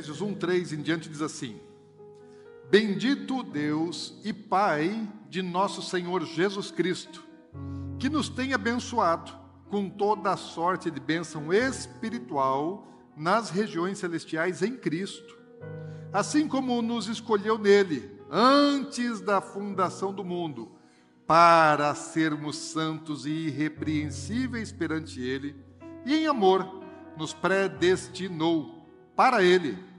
Efésios 1, 3 em diante diz assim: Bendito Deus e Pai de nosso Senhor Jesus Cristo, que nos tem abençoado com toda a sorte de bênção espiritual nas regiões celestiais em Cristo, assim como nos escolheu nele antes da fundação do mundo, para sermos santos e irrepreensíveis perante ele, e em amor nos predestinou para ele,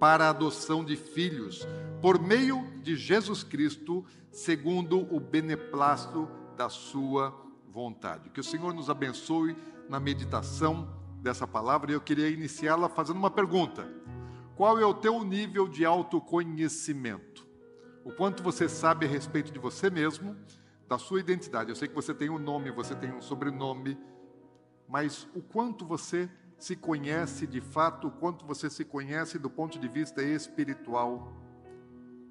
para a adoção de filhos, por meio de Jesus Cristo, segundo o beneplácito da sua vontade. Que o Senhor nos abençoe na meditação dessa palavra e eu queria iniciá-la fazendo uma pergunta: Qual é o teu nível de autoconhecimento? O quanto você sabe a respeito de você mesmo, da sua identidade? Eu sei que você tem um nome, você tem um sobrenome, mas o quanto você se conhece de fato, o quanto você se conhece do ponto de vista espiritual?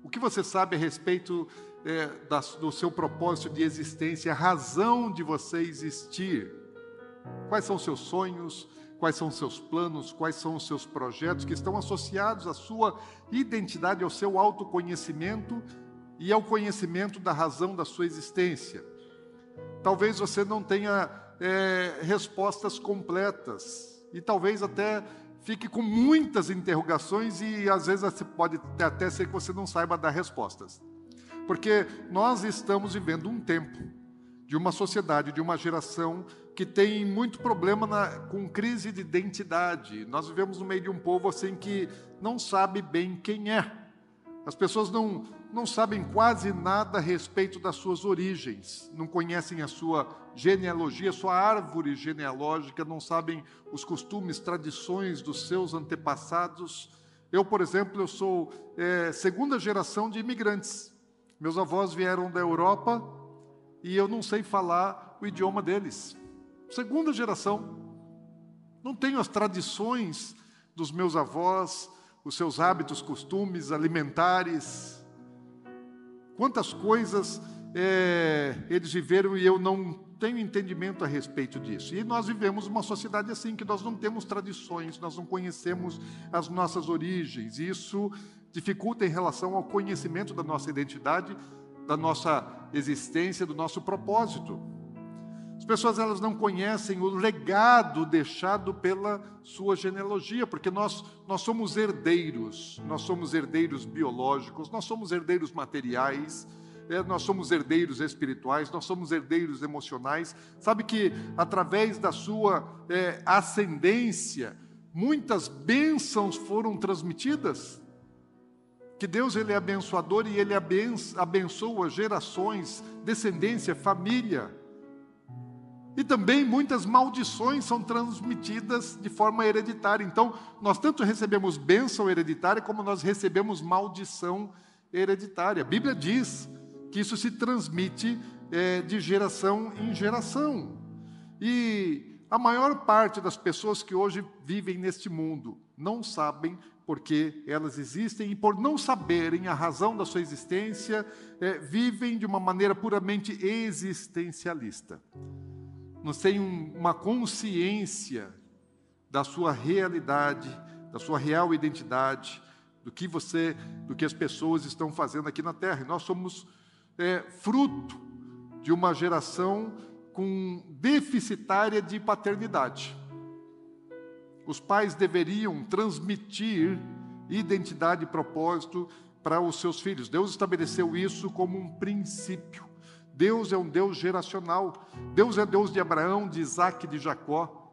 O que você sabe a respeito é, da, do seu propósito de existência, a razão de você existir? Quais são seus sonhos? Quais são seus planos? Quais são os seus projetos que estão associados à sua identidade, ao seu autoconhecimento e ao conhecimento da razão da sua existência? Talvez você não tenha é, respostas completas e talvez até fique com muitas interrogações e às vezes pode até ser que você não saiba dar respostas. Porque nós estamos vivendo um tempo de uma sociedade, de uma geração que tem muito problema na, com crise de identidade. Nós vivemos no meio de um povo assim que não sabe bem quem é. As pessoas não, não sabem quase nada a respeito das suas origens, não conhecem a sua genealogia, sua árvore genealógica, não sabem os costumes, tradições dos seus antepassados. Eu, por exemplo, eu sou é, segunda geração de imigrantes. Meus avós vieram da Europa e eu não sei falar o idioma deles. Segunda geração. Não tenho as tradições dos meus avós, os seus hábitos, costumes alimentares. Quantas coisas é, eles viveram e eu não tenho entendimento a respeito disso. E nós vivemos uma sociedade assim, que nós não temos tradições, nós não conhecemos as nossas origens. Isso dificulta em relação ao conhecimento da nossa identidade, da nossa existência, do nosso propósito. As pessoas elas não conhecem o legado deixado pela sua genealogia, porque nós nós somos herdeiros, nós somos herdeiros biológicos, nós somos herdeiros materiais, é, nós somos herdeiros espirituais, nós somos herdeiros emocionais. Sabe que através da sua é, ascendência, muitas bênçãos foram transmitidas. Que Deus ele é abençoador e ele abençoa gerações, descendência, família. E também muitas maldições são transmitidas de forma hereditária. Então, nós tanto recebemos bênção hereditária como nós recebemos maldição hereditária. A Bíblia diz que isso se transmite é, de geração em geração. E a maior parte das pessoas que hoje vivem neste mundo não sabem porque elas existem e por não saberem a razão da sua existência, é, vivem de uma maneira puramente existencialista não tem uma consciência da sua realidade, da sua real identidade, do que você, do que as pessoas estão fazendo aqui na Terra. E nós somos é, fruto de uma geração com deficitária de paternidade. Os pais deveriam transmitir identidade e propósito para os seus filhos. Deus estabeleceu isso como um princípio. Deus é um Deus geracional. Deus é Deus de Abraão, de Isaac, de Jacó.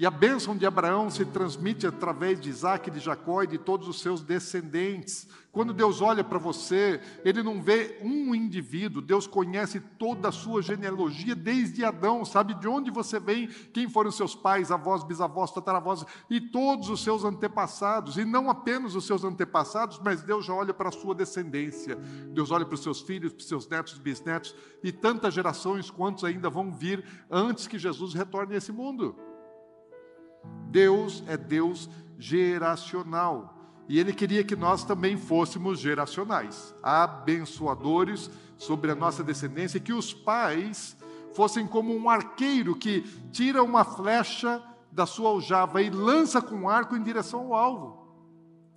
E a bênção de Abraão se transmite através de Isaac, de Jacó e de todos os seus descendentes. Quando Deus olha para você, Ele não vê um indivíduo, Deus conhece toda a sua genealogia desde Adão, sabe de onde você vem, quem foram seus pais, avós, bisavós, tataravós e todos os seus antepassados. E não apenas os seus antepassados, mas Deus já olha para a sua descendência. Deus olha para os seus filhos, para os seus netos, bisnetos e tantas gerações quantos ainda vão vir antes que Jesus retorne a esse mundo. Deus é Deus geracional. E Ele queria que nós também fôssemos geracionais, abençoadores sobre a nossa descendência, que os pais fossem como um arqueiro que tira uma flecha da sua aljava e lança com um arco em direção ao alvo.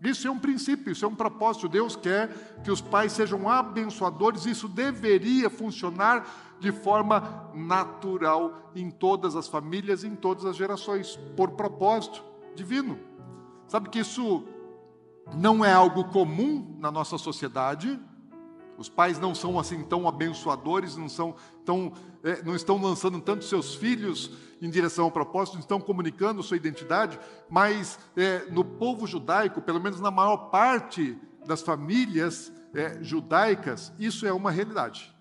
Isso é um princípio, isso é um propósito. Deus quer que os pais sejam abençoadores, isso deveria funcionar de forma natural em todas as famílias, em todas as gerações, por propósito divino. Sabe que isso não é algo comum na nossa sociedade. Os pais não são assim tão abençoadores, não são tão, é, não estão lançando tanto seus filhos em direção ao propósito, não estão comunicando sua identidade, mas é, no povo judaico, pelo menos na maior parte das famílias é, judaicas, isso é uma realidade.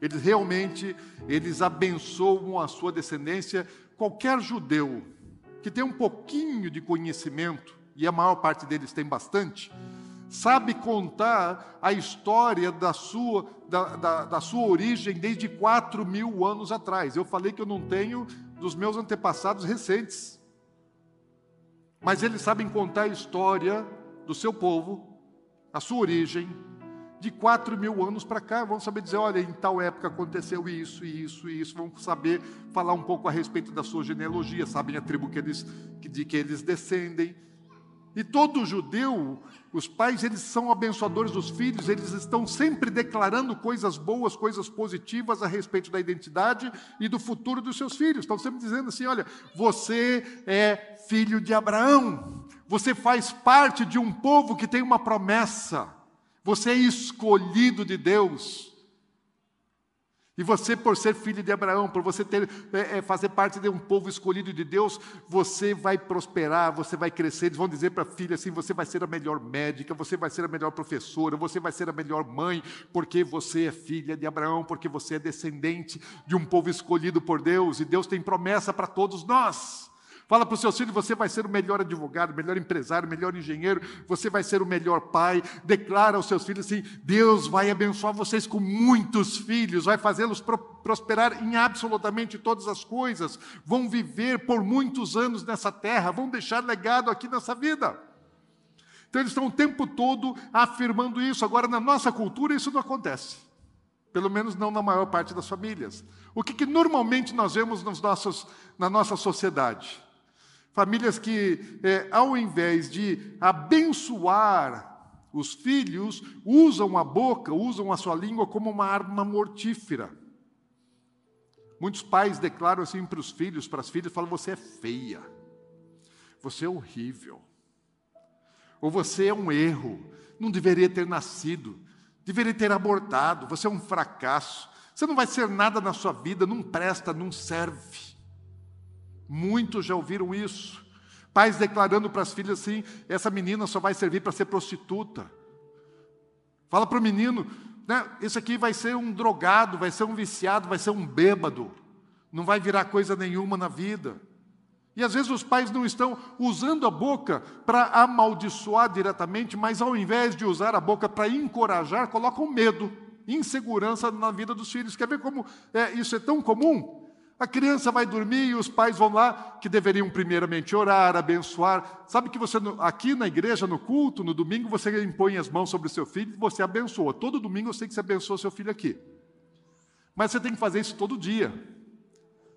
Eles realmente, eles abençoam a sua descendência. Qualquer judeu que tem um pouquinho de conhecimento, e a maior parte deles tem bastante, sabe contar a história da sua, da, da, da sua origem desde 4 mil anos atrás. Eu falei que eu não tenho dos meus antepassados recentes. Mas eles sabem contar a história do seu povo, a sua origem, de 4 mil anos para cá, vão saber dizer, olha, em tal época aconteceu isso, isso e isso, vão saber falar um pouco a respeito da sua genealogia, sabem a tribo que eles, de que eles descendem. E todo judeu, os pais, eles são abençoadores dos filhos, eles estão sempre declarando coisas boas, coisas positivas a respeito da identidade e do futuro dos seus filhos. Estão sempre dizendo assim: olha, você é filho de Abraão, você faz parte de um povo que tem uma promessa. Você é escolhido de Deus. E você, por ser filho de Abraão, por você ter, é, é, fazer parte de um povo escolhido de Deus, você vai prosperar, você vai crescer. Eles vão dizer para a filha assim: você vai ser a melhor médica, você vai ser a melhor professora, você vai ser a melhor mãe, porque você é filha de Abraão, porque você é descendente de um povo escolhido por Deus, e Deus tem promessa para todos nós. Fala para os seus filhos: você vai ser o melhor advogado, melhor empresário, melhor engenheiro, você vai ser o melhor pai. Declara aos seus filhos assim: Deus vai abençoar vocês com muitos filhos, vai fazê-los prosperar em absolutamente todas as coisas, vão viver por muitos anos nessa terra, vão deixar legado aqui nessa vida. Então eles estão o tempo todo afirmando isso. Agora, na nossa cultura, isso não acontece. Pelo menos não na maior parte das famílias. O que, que normalmente nós vemos nos nossos, na nossa sociedade? Famílias que, é, ao invés de abençoar os filhos, usam a boca, usam a sua língua como uma arma mortífera. Muitos pais declaram assim para os filhos, para as filhas, falam: você é feia, você é horrível, ou você é um erro, não deveria ter nascido, deveria ter abortado, você é um fracasso, você não vai ser nada na sua vida, não presta, não serve. Muitos já ouviram isso. Pais declarando para as filhas assim: essa menina só vai servir para ser prostituta. Fala para o menino: né, esse aqui vai ser um drogado, vai ser um viciado, vai ser um bêbado, não vai virar coisa nenhuma na vida. E às vezes os pais não estão usando a boca para amaldiçoar diretamente, mas ao invés de usar a boca para encorajar, colocam medo, insegurança na vida dos filhos. Quer ver como é, isso é tão comum? A criança vai dormir e os pais vão lá, que deveriam primeiramente orar, abençoar. Sabe que você, aqui na igreja, no culto, no domingo, você impõe as mãos sobre o seu filho e você abençoa. Todo domingo eu sei que você abençoa seu filho aqui. Mas você tem que fazer isso todo dia.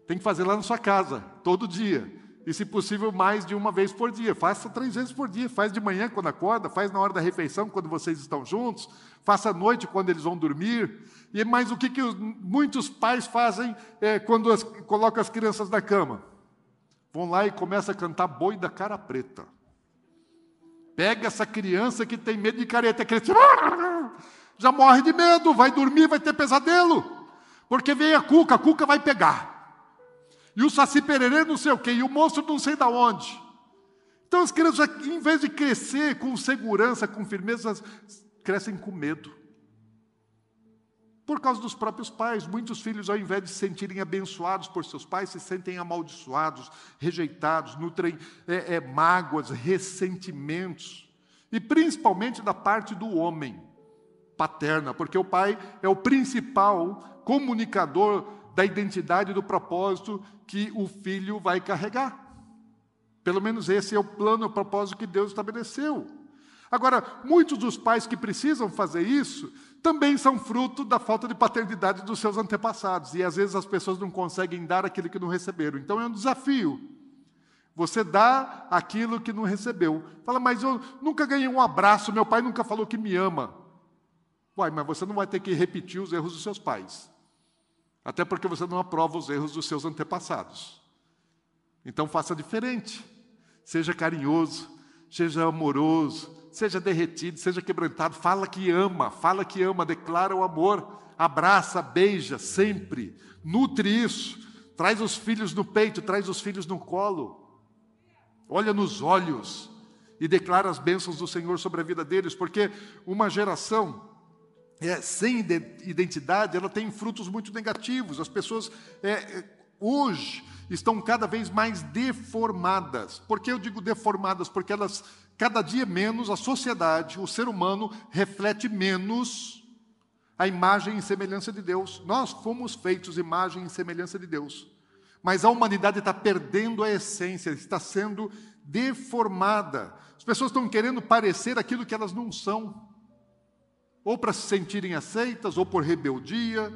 Tem que fazer lá na sua casa, todo dia. E, se possível, mais de uma vez por dia. Faça três vezes por dia. Faz de manhã quando acorda, faz na hora da refeição quando vocês estão juntos, faça à noite quando eles vão dormir. E mais o que, que muitos pais fazem é, quando as, colocam as crianças na cama? Vão lá e começam a cantar boi da cara preta. Pega essa criança que tem medo de careta, criança já morre de medo, vai dormir, vai ter pesadelo. Porque vem a cuca, a cuca vai pegar. E o Saci Pererê não sei o quê, e o monstro não sei da onde. Então as crianças, em vez de crescer com segurança, com firmeza, crescem com medo. Por causa dos próprios pais, muitos filhos, ao invés de se sentirem abençoados por seus pais, se sentem amaldiçoados, rejeitados, nutrem é, é, mágoas, ressentimentos, e principalmente da parte do homem paterna, porque o pai é o principal comunicador da identidade e do propósito que o filho vai carregar. Pelo menos esse é o plano, o propósito que Deus estabeleceu. Agora, muitos dos pais que precisam fazer isso também são fruto da falta de paternidade dos seus antepassados. E às vezes as pessoas não conseguem dar aquilo que não receberam. Então é um desafio. Você dá aquilo que não recebeu. Fala, mas eu nunca ganhei um abraço, meu pai nunca falou que me ama. Uai, mas você não vai ter que repetir os erros dos seus pais. Até porque você não aprova os erros dos seus antepassados. Então faça diferente. Seja carinhoso, seja amoroso, seja derretido, seja quebrantado. Fala que ama, fala que ama, declara o amor, abraça, beija sempre, nutre isso. Traz os filhos no peito, traz os filhos no colo. Olha nos olhos e declara as bênçãos do Senhor sobre a vida deles, porque uma geração é, sem identidade, ela tem frutos muito negativos. As pessoas é, é hoje estão cada vez mais deformadas. Por que eu digo deformadas? Porque elas, cada dia menos, a sociedade, o ser humano, reflete menos a imagem e semelhança de Deus. Nós fomos feitos imagem e semelhança de Deus. Mas a humanidade está perdendo a essência, está sendo deformada. As pessoas estão querendo parecer aquilo que elas não são, ou para se sentirem aceitas, ou por rebeldia,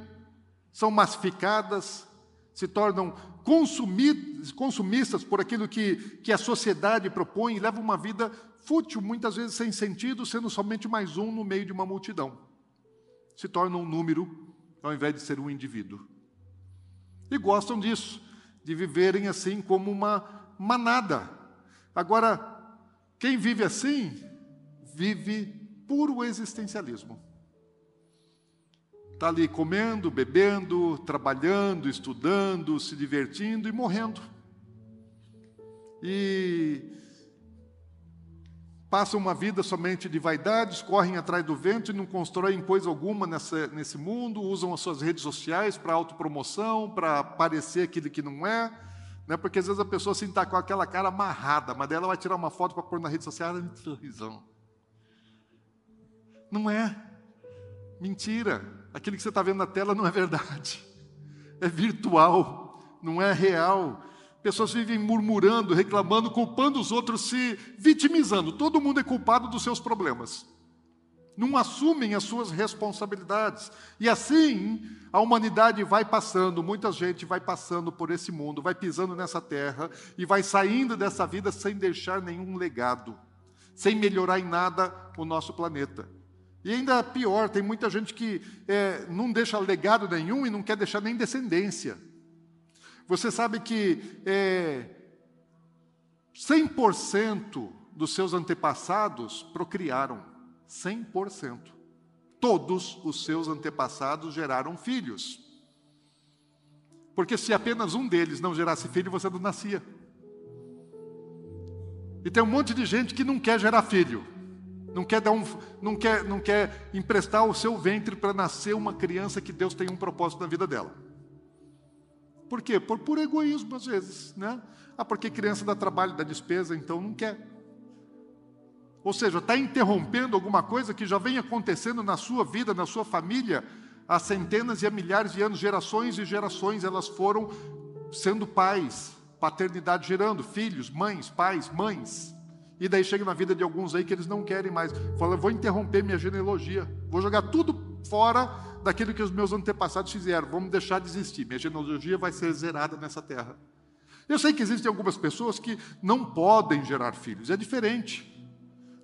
são massificadas, se tornam consumistas por aquilo que, que a sociedade propõe e levam uma vida fútil, muitas vezes sem sentido, sendo somente mais um no meio de uma multidão. Se tornam um número ao invés de ser um indivíduo. E gostam disso, de viverem assim como uma manada. Agora, quem vive assim, vive puro existencialismo. Está ali comendo, bebendo, trabalhando, estudando, se divertindo e morrendo. E passam uma vida somente de vaidades, correm atrás do vento e não constroem coisa alguma nessa, nesse mundo, usam as suas redes sociais para autopromoção, para parecer aquilo que não é. Né? Porque às vezes a pessoa assim está com aquela cara amarrada, mas dela vai tirar uma foto para pôr na rede social, ela sorrisão. Não é. Mentira aquilo que você está vendo na tela não é verdade, é virtual, não é real. Pessoas vivem murmurando, reclamando, culpando os outros, se vitimizando. Todo mundo é culpado dos seus problemas. Não assumem as suas responsabilidades. E assim, a humanidade vai passando, muita gente vai passando por esse mundo, vai pisando nessa terra e vai saindo dessa vida sem deixar nenhum legado, sem melhorar em nada o nosso planeta. E ainda pior, tem muita gente que é, não deixa legado nenhum e não quer deixar nem descendência. Você sabe que é, 100% dos seus antepassados procriaram. 100%. Todos os seus antepassados geraram filhos. Porque se apenas um deles não gerasse filho, você não nascia. E tem um monte de gente que não quer gerar filho não quer, dar um, não quer, não quer emprestar o seu ventre para nascer uma criança que Deus tem um propósito na vida dela. Por quê? Por puro egoísmo, às vezes. Né? Ah, porque criança dá trabalho, dá despesa, então não quer. Ou seja, está interrompendo alguma coisa que já vem acontecendo na sua vida, na sua família, há centenas e há milhares de anos, gerações e gerações, elas foram sendo pais, paternidade gerando, filhos, mães, pais, mães. E daí chega na vida de alguns aí que eles não querem mais. Fala, vou interromper minha genealogia, vou jogar tudo fora daquilo que os meus antepassados fizeram, vamos deixar de existir. Minha genealogia vai ser zerada nessa terra. Eu sei que existem algumas pessoas que não podem gerar filhos, é diferente.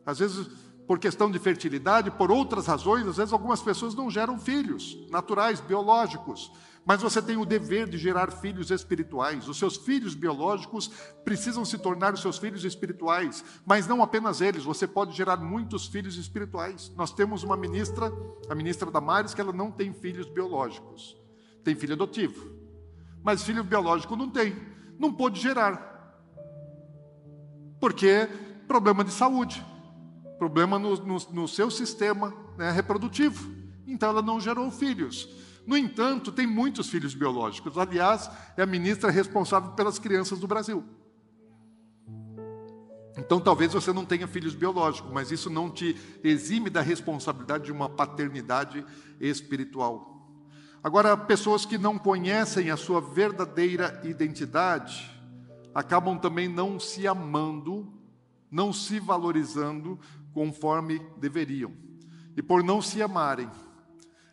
Às vezes, por questão de fertilidade, por outras razões, às vezes algumas pessoas não geram filhos naturais, biológicos. Mas você tem o dever de gerar filhos espirituais. Os seus filhos biológicos precisam se tornar os seus filhos espirituais, mas não apenas eles, você pode gerar muitos filhos espirituais. Nós temos uma ministra, a ministra Damares, que ela não tem filhos biológicos, tem filho adotivo. mas filho biológico não tem, não pôde gerar. Porque problema de saúde, problema no, no, no seu sistema né, reprodutivo. Então ela não gerou filhos. No entanto, tem muitos filhos biológicos. Aliás, é a ministra responsável pelas crianças do Brasil. Então, talvez você não tenha filhos biológicos, mas isso não te exime da responsabilidade de uma paternidade espiritual. Agora, pessoas que não conhecem a sua verdadeira identidade acabam também não se amando, não se valorizando conforme deveriam. E por não se amarem,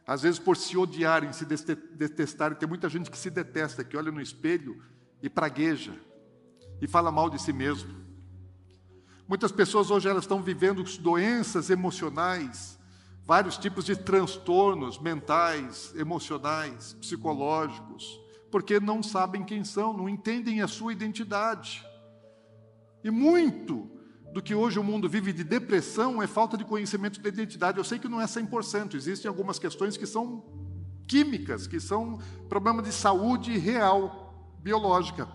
às vezes por se odiarem, se detestarem, tem muita gente que se detesta, que olha no espelho e pragueja e fala mal de si mesmo. Muitas pessoas hoje elas estão vivendo doenças emocionais, vários tipos de transtornos mentais, emocionais, psicológicos, porque não sabem quem são, não entendem a sua identidade. E muito do que hoje o mundo vive de depressão é falta de conhecimento da identidade. Eu sei que não é 100%, existem algumas questões que são químicas, que são problema de saúde real, biológica.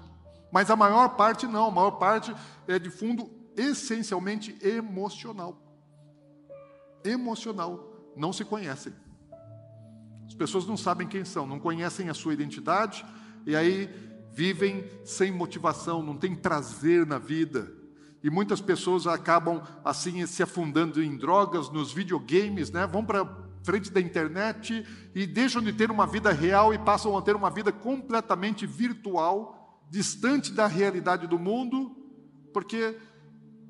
Mas a maior parte não, a maior parte é de fundo essencialmente emocional. Emocional. Não se conhecem. As pessoas não sabem quem são, não conhecem a sua identidade e aí vivem sem motivação, não têm prazer na vida e muitas pessoas acabam assim se afundando em drogas, nos videogames, né? Vão para frente da internet e deixam de ter uma vida real e passam a ter uma vida completamente virtual, distante da realidade do mundo, porque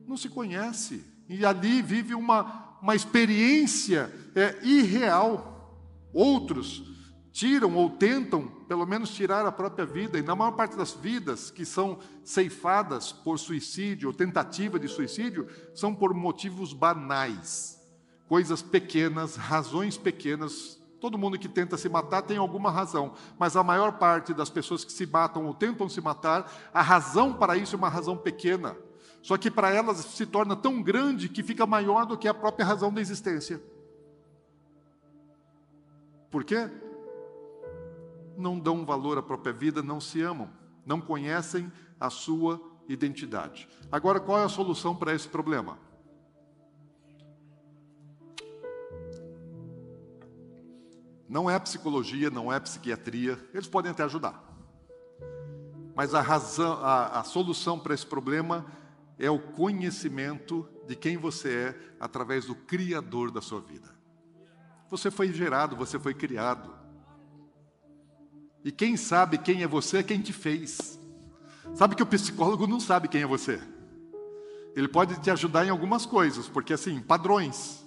não se conhece e ali vive uma, uma experiência é, irreal. Outros tiram ou tentam, pelo menos, tirar a própria vida, e na maior parte das vidas que são ceifadas por suicídio ou tentativa de suicídio, são por motivos banais, coisas pequenas, razões pequenas. Todo mundo que tenta se matar tem alguma razão, mas a maior parte das pessoas que se matam ou tentam se matar, a razão para isso é uma razão pequena. Só que para elas se torna tão grande que fica maior do que a própria razão da existência. Por quê? Não dão valor à própria vida, não se amam, não conhecem a sua identidade. Agora, qual é a solução para esse problema? Não é psicologia, não é psiquiatria, eles podem até ajudar. Mas a razão, a, a solução para esse problema é o conhecimento de quem você é através do Criador da sua vida. Você foi gerado, você foi criado. E quem sabe quem é você é quem te fez. Sabe que o psicólogo não sabe quem é você. Ele pode te ajudar em algumas coisas, porque assim, padrões.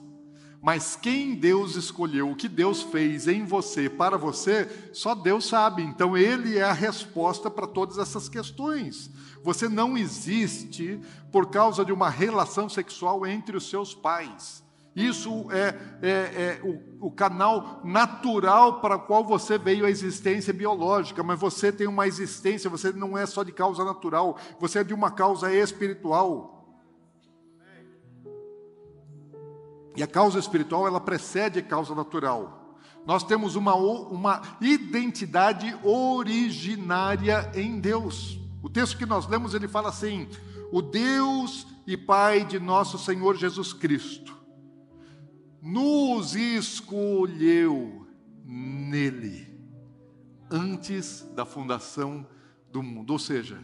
Mas quem Deus escolheu, o que Deus fez em você, para você, só Deus sabe. Então Ele é a resposta para todas essas questões. Você não existe por causa de uma relação sexual entre os seus pais. Isso é, é, é o, o, canal natural para o qual você veio à existência biológica, mas você tem uma existência, você não é só de causa natural, você é de uma causa espiritual. E a causa espiritual, ela precede a causa natural. Nós temos uma, uma identidade originária em Deus. O texto que nós lemos, ele fala assim: o Deus e Pai de nosso Senhor Jesus Cristo nos escolheu nele antes da fundação do mundo. Ou seja,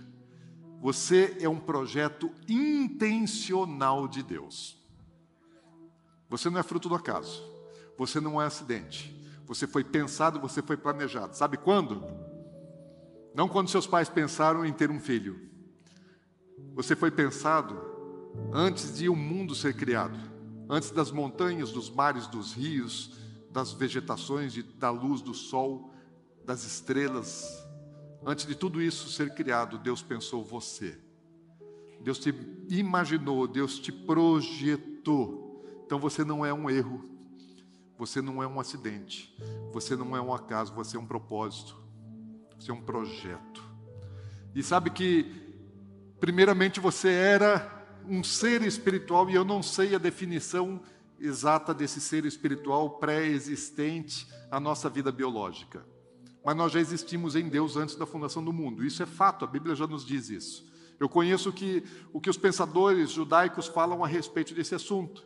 você é um projeto intencional de Deus. Você não é fruto do acaso. Você não é acidente. Você foi pensado, você foi planejado. Sabe quando? Não quando seus pais pensaram em ter um filho. Você foi pensado antes de o um mundo ser criado antes das montanhas, dos mares, dos rios, das vegetações, de, da luz do sol, das estrelas, antes de tudo isso ser criado, Deus pensou você. Deus te imaginou, Deus te projetou. Então você não é um erro, você não é um acidente, você não é um acaso, você é um propósito, você é um projeto. E sabe que, primeiramente, você era um ser espiritual e eu não sei a definição exata desse ser espiritual pré-existente à nossa vida biológica. Mas nós já existimos em Deus antes da fundação do mundo. Isso é fato, a Bíblia já nos diz isso. Eu conheço que, o que os pensadores judaicos falam a respeito desse assunto.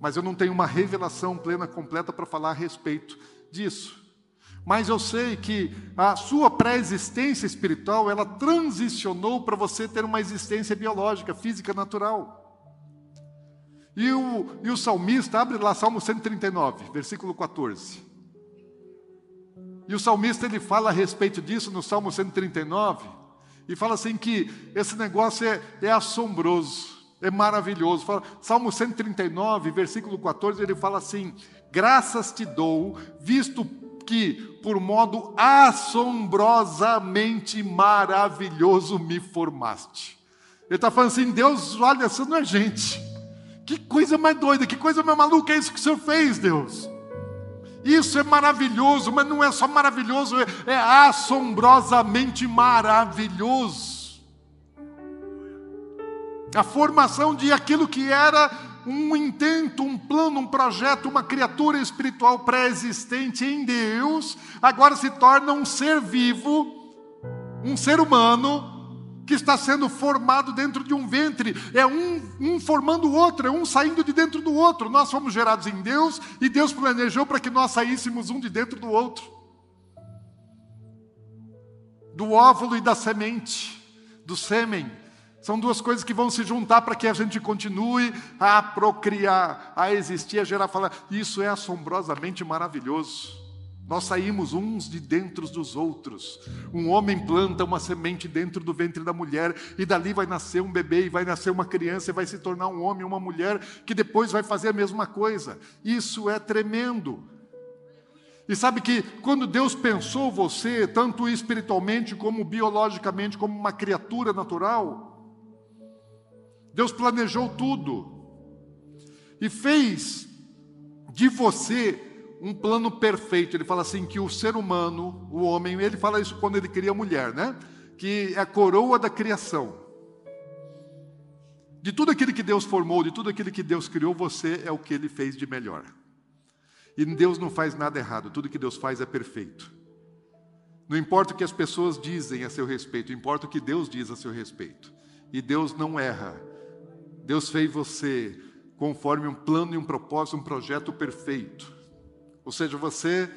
Mas eu não tenho uma revelação plena, completa para falar a respeito disso. Mas eu sei que a sua pré-existência espiritual, ela transicionou para você ter uma existência biológica, física, natural. E o, e o salmista, abre lá Salmo 139, versículo 14. E o salmista ele fala a respeito disso no Salmo 139, e fala assim que esse negócio é, é assombroso, é maravilhoso. Fala, Salmo 139, versículo 14, ele fala assim: Graças te dou, visto que por modo assombrosamente maravilhoso me formaste. Ele está falando assim: Deus, olha, você não é gente. Que coisa mais doida, que coisa mais maluca é isso que o Senhor fez, Deus. Isso é maravilhoso, mas não é só maravilhoso, é, é assombrosamente maravilhoso. A formação de aquilo que era um intento, um plano, um projeto, uma criatura espiritual pré-existente em Deus, agora se torna um ser vivo, um ser humano, que está sendo formado dentro de um ventre, é um, um formando o outro, é um saindo de dentro do outro. Nós fomos gerados em Deus e Deus planejou para que nós saíssemos um de dentro do outro do óvulo e da semente, do sêmen. São duas coisas que vão se juntar para que a gente continue a procriar, a existir, a gerar, falar. Isso é assombrosamente maravilhoso. Nós saímos uns de dentro dos outros. Um homem planta uma semente dentro do ventre da mulher, e dali vai nascer um bebê, e vai nascer uma criança, e vai se tornar um homem, uma mulher, que depois vai fazer a mesma coisa. Isso é tremendo. E sabe que quando Deus pensou você, tanto espiritualmente como biologicamente, como uma criatura natural, Deus planejou tudo e fez de você um plano perfeito. Ele fala assim que o ser humano, o homem, ele fala isso quando ele cria a mulher, né? Que é a coroa da criação. De tudo aquilo que Deus formou, de tudo aquilo que Deus criou, você é o que ele fez de melhor. E Deus não faz nada errado, tudo que Deus faz é perfeito. Não importa o que as pessoas dizem a seu respeito, importa o que Deus diz a seu respeito. E Deus não erra, Deus fez você conforme um plano e um propósito, um projeto perfeito. Ou seja, você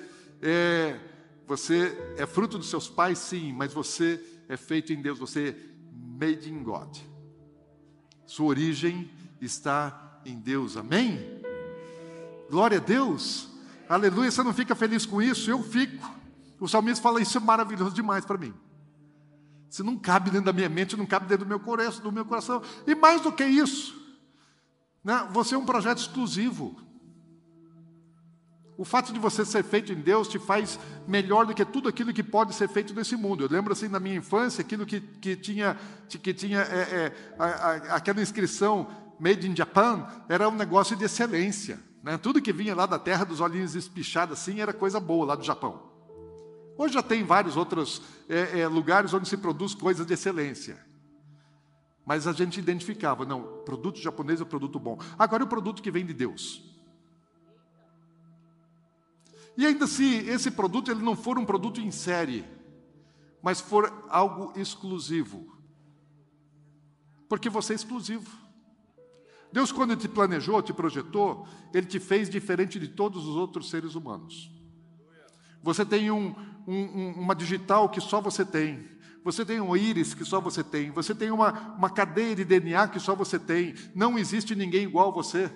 é você é fruto dos seus pais, sim, mas você é feito em Deus, você é made in God. Sua origem está em Deus. Amém? Glória a Deus. Aleluia. Você não fica feliz com isso? Eu fico. O salmista fala isso é maravilhoso demais para mim. Se não cabe dentro da minha mente, não cabe dentro do meu coração, do meu coração. E mais do que isso, né, você é um projeto exclusivo. O fato de você ser feito em Deus te faz melhor do que tudo aquilo que pode ser feito nesse mundo. Eu lembro assim na minha infância, aquilo que, que tinha, que tinha é, é, a, a, aquela inscrição Made in Japan era um negócio de excelência. Né? Tudo que vinha lá da terra dos olhinhos espichados assim era coisa boa lá do Japão. Hoje já tem vários outros é, é, lugares onde se produz coisas de excelência. Mas a gente identificava, não, produto japonês é produto bom. Agora é o produto que vem de Deus. E ainda se esse produto ele não for um produto em série, mas for algo exclusivo. Porque você é exclusivo. Deus, quando te planejou, te projetou, Ele te fez diferente de todos os outros seres humanos. Você tem um, um, uma digital que só você tem. Você tem um íris que só você tem. Você tem uma, uma cadeia de DNA que só você tem. Não existe ninguém igual a você.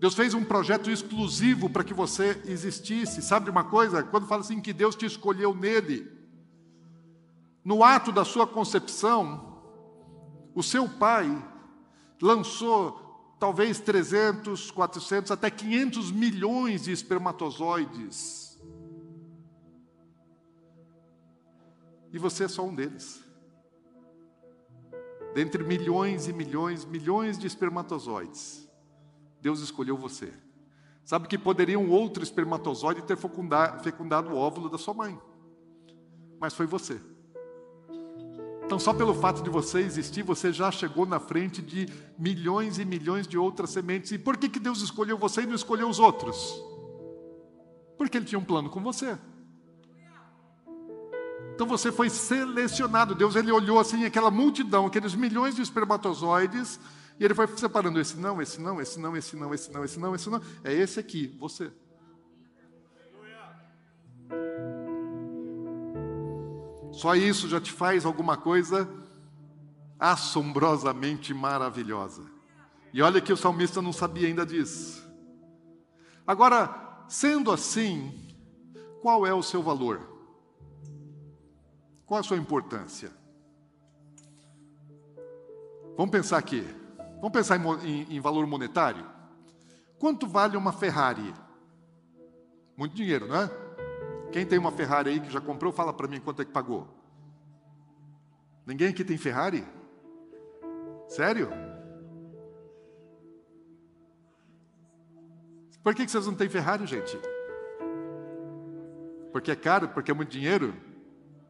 Deus fez um projeto exclusivo para que você existisse. Sabe uma coisa? Quando fala assim que Deus te escolheu nele, no ato da sua concepção, o seu pai lançou talvez 300, 400, até 500 milhões de espermatozoides E você é só um deles. Dentre milhões e milhões, milhões de espermatozoides, Deus escolheu você. Sabe que poderia um outro espermatozoide ter fecundado o óvulo da sua mãe, mas foi você. Então, só pelo fato de você existir, você já chegou na frente de milhões e milhões de outras sementes. E por que, que Deus escolheu você e não escolheu os outros? Porque Ele tinha um plano com você. Então você foi selecionado. Deus ele olhou assim aquela multidão, aqueles milhões de espermatozoides, e ele foi separando esse não, esse não, esse não, esse não, esse não, esse não, esse não. É esse aqui, você. Só isso já te faz alguma coisa assombrosamente maravilhosa. E olha que o salmista não sabia ainda disso. Agora, sendo assim, qual é o seu valor? Qual a sua importância? Vamos pensar aqui. Vamos pensar em, em, em valor monetário? Quanto vale uma Ferrari? Muito dinheiro, não é? Quem tem uma Ferrari aí que já comprou, fala para mim quanto é que pagou. Ninguém aqui tem Ferrari? Sério? Por que vocês não têm Ferrari, gente? Porque é caro? Porque é muito dinheiro?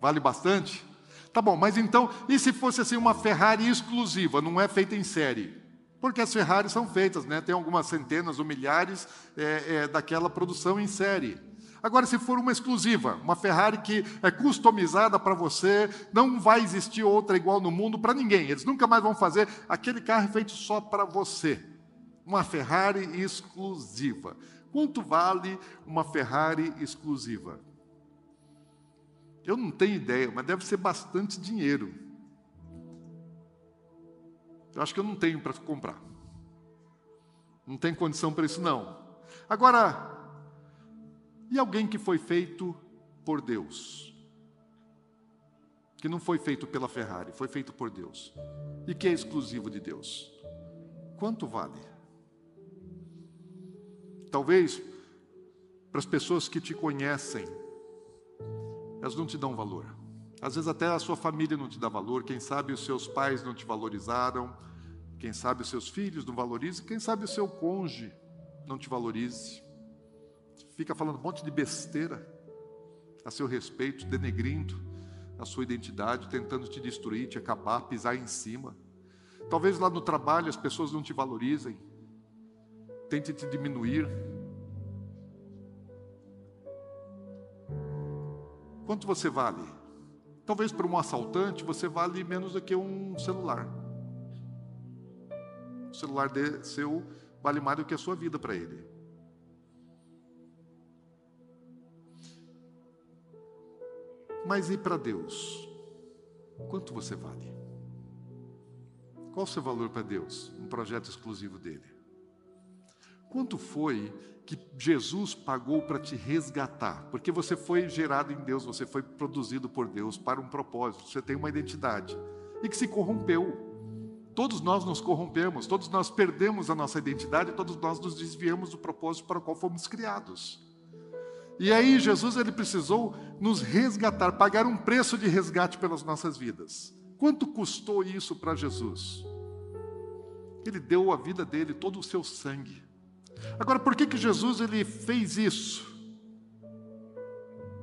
Vale bastante? Tá bom, mas então, e se fosse assim uma Ferrari exclusiva, não é feita em série? Porque as Ferraris são feitas, né? Tem algumas centenas ou milhares é, é, daquela produção em série. Agora, se for uma exclusiva, uma Ferrari que é customizada para você, não vai existir outra igual no mundo para ninguém. Eles nunca mais vão fazer aquele carro feito só para você. Uma Ferrari exclusiva. Quanto vale uma Ferrari exclusiva? Eu não tenho ideia, mas deve ser bastante dinheiro. Eu acho que eu não tenho para comprar. Não tem condição para isso, não. Agora, e alguém que foi feito por Deus? Que não foi feito pela Ferrari, foi feito por Deus. E que é exclusivo de Deus. Quanto vale? Talvez para as pessoas que te conhecem, elas não te dão valor. Às vezes até a sua família não te dá valor, quem sabe os seus pais não te valorizaram, quem sabe os seus filhos não valorizam, quem sabe o seu cônjuge não te valorize. Fica falando um monte de besteira a seu respeito, denegrindo a sua identidade, tentando te destruir, te acabar, pisar em cima. Talvez lá no trabalho as pessoas não te valorizem, tentem te diminuir, Quanto você vale? Talvez para um assaltante você vale menos do que um celular. O celular seu vale mais do que a sua vida para ele. Mas e para Deus? Quanto você vale? Qual o seu valor para Deus? Um projeto exclusivo dele. Quanto foi que Jesus pagou para te resgatar? Porque você foi gerado em Deus, você foi produzido por Deus para um propósito, você tem uma identidade e que se corrompeu. Todos nós nos corrompemos, todos nós perdemos a nossa identidade, todos nós nos desviamos do propósito para o qual fomos criados. E aí Jesus ele precisou nos resgatar, pagar um preço de resgate pelas nossas vidas. Quanto custou isso para Jesus? Ele deu a vida dele, todo o seu sangue. Agora, por que, que Jesus ele fez isso?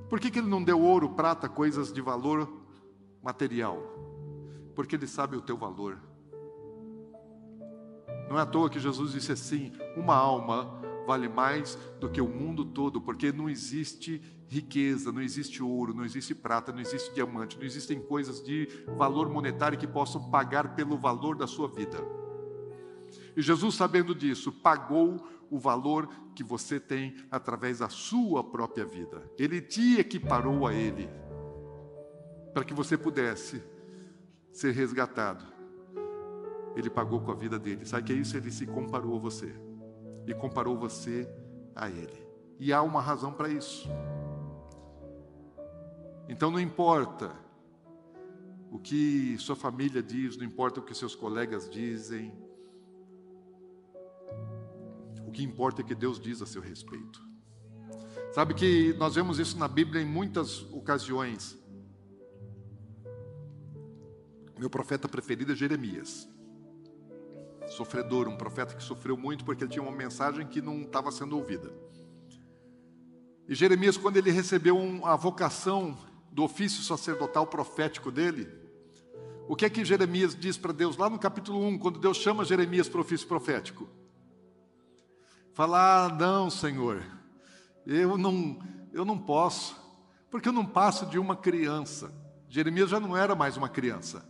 Por que, que ele não deu ouro, prata, coisas de valor material? Porque ele sabe o teu valor. Não é à toa que Jesus disse assim: uma alma vale mais do que o mundo todo, porque não existe riqueza, não existe ouro, não existe prata, não existe diamante, não existem coisas de valor monetário que possam pagar pelo valor da sua vida. E Jesus, sabendo disso, pagou o valor que você tem através da sua própria vida. Ele te equiparou a Ele, para que você pudesse ser resgatado. Ele pagou com a vida dele. Sabe que é isso? Ele se comparou a você. E comparou você a Ele. E há uma razão para isso. Então não importa o que sua família diz, não importa o que seus colegas dizem, que importa é que Deus diz a seu respeito. Sabe que nós vemos isso na Bíblia em muitas ocasiões. Meu profeta preferido é Jeremias. Sofredor, um profeta que sofreu muito porque ele tinha uma mensagem que não estava sendo ouvida. E Jeremias, quando ele recebeu a vocação do ofício sacerdotal profético dele, o que é que Jeremias diz para Deus lá no capítulo 1, quando Deus chama Jeremias para o ofício profético? Falar, não, Senhor, eu não, eu não posso, porque eu não passo de uma criança. Jeremias já não era mais uma criança.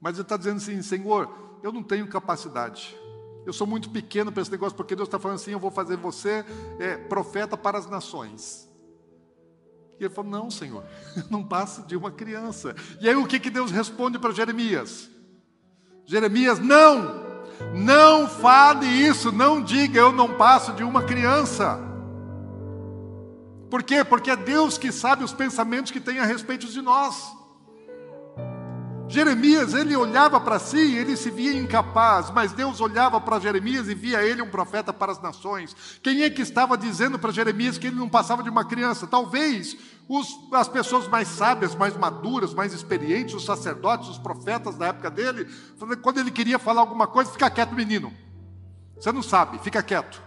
Mas ele está dizendo assim: Senhor, eu não tenho capacidade. Eu sou muito pequeno para esse negócio, porque Deus está falando assim: eu vou fazer você é, profeta para as nações. E ele falou: Não, Senhor, não passa de uma criança. E aí o que, que Deus responde para Jeremias? Jeremias, não, não fale isso, não diga eu não passo de uma criança. Por quê? Porque é Deus que sabe os pensamentos que tem a respeito de nós. Jeremias, ele olhava para si, ele se via incapaz, mas Deus olhava para Jeremias e via ele um profeta para as nações. Quem é que estava dizendo para Jeremias que ele não passava de uma criança? Talvez os, as pessoas mais sábias, mais maduras, mais experientes, os sacerdotes, os profetas da época dele, quando ele queria falar alguma coisa, fica quieto, menino. Você não sabe, fica quieto.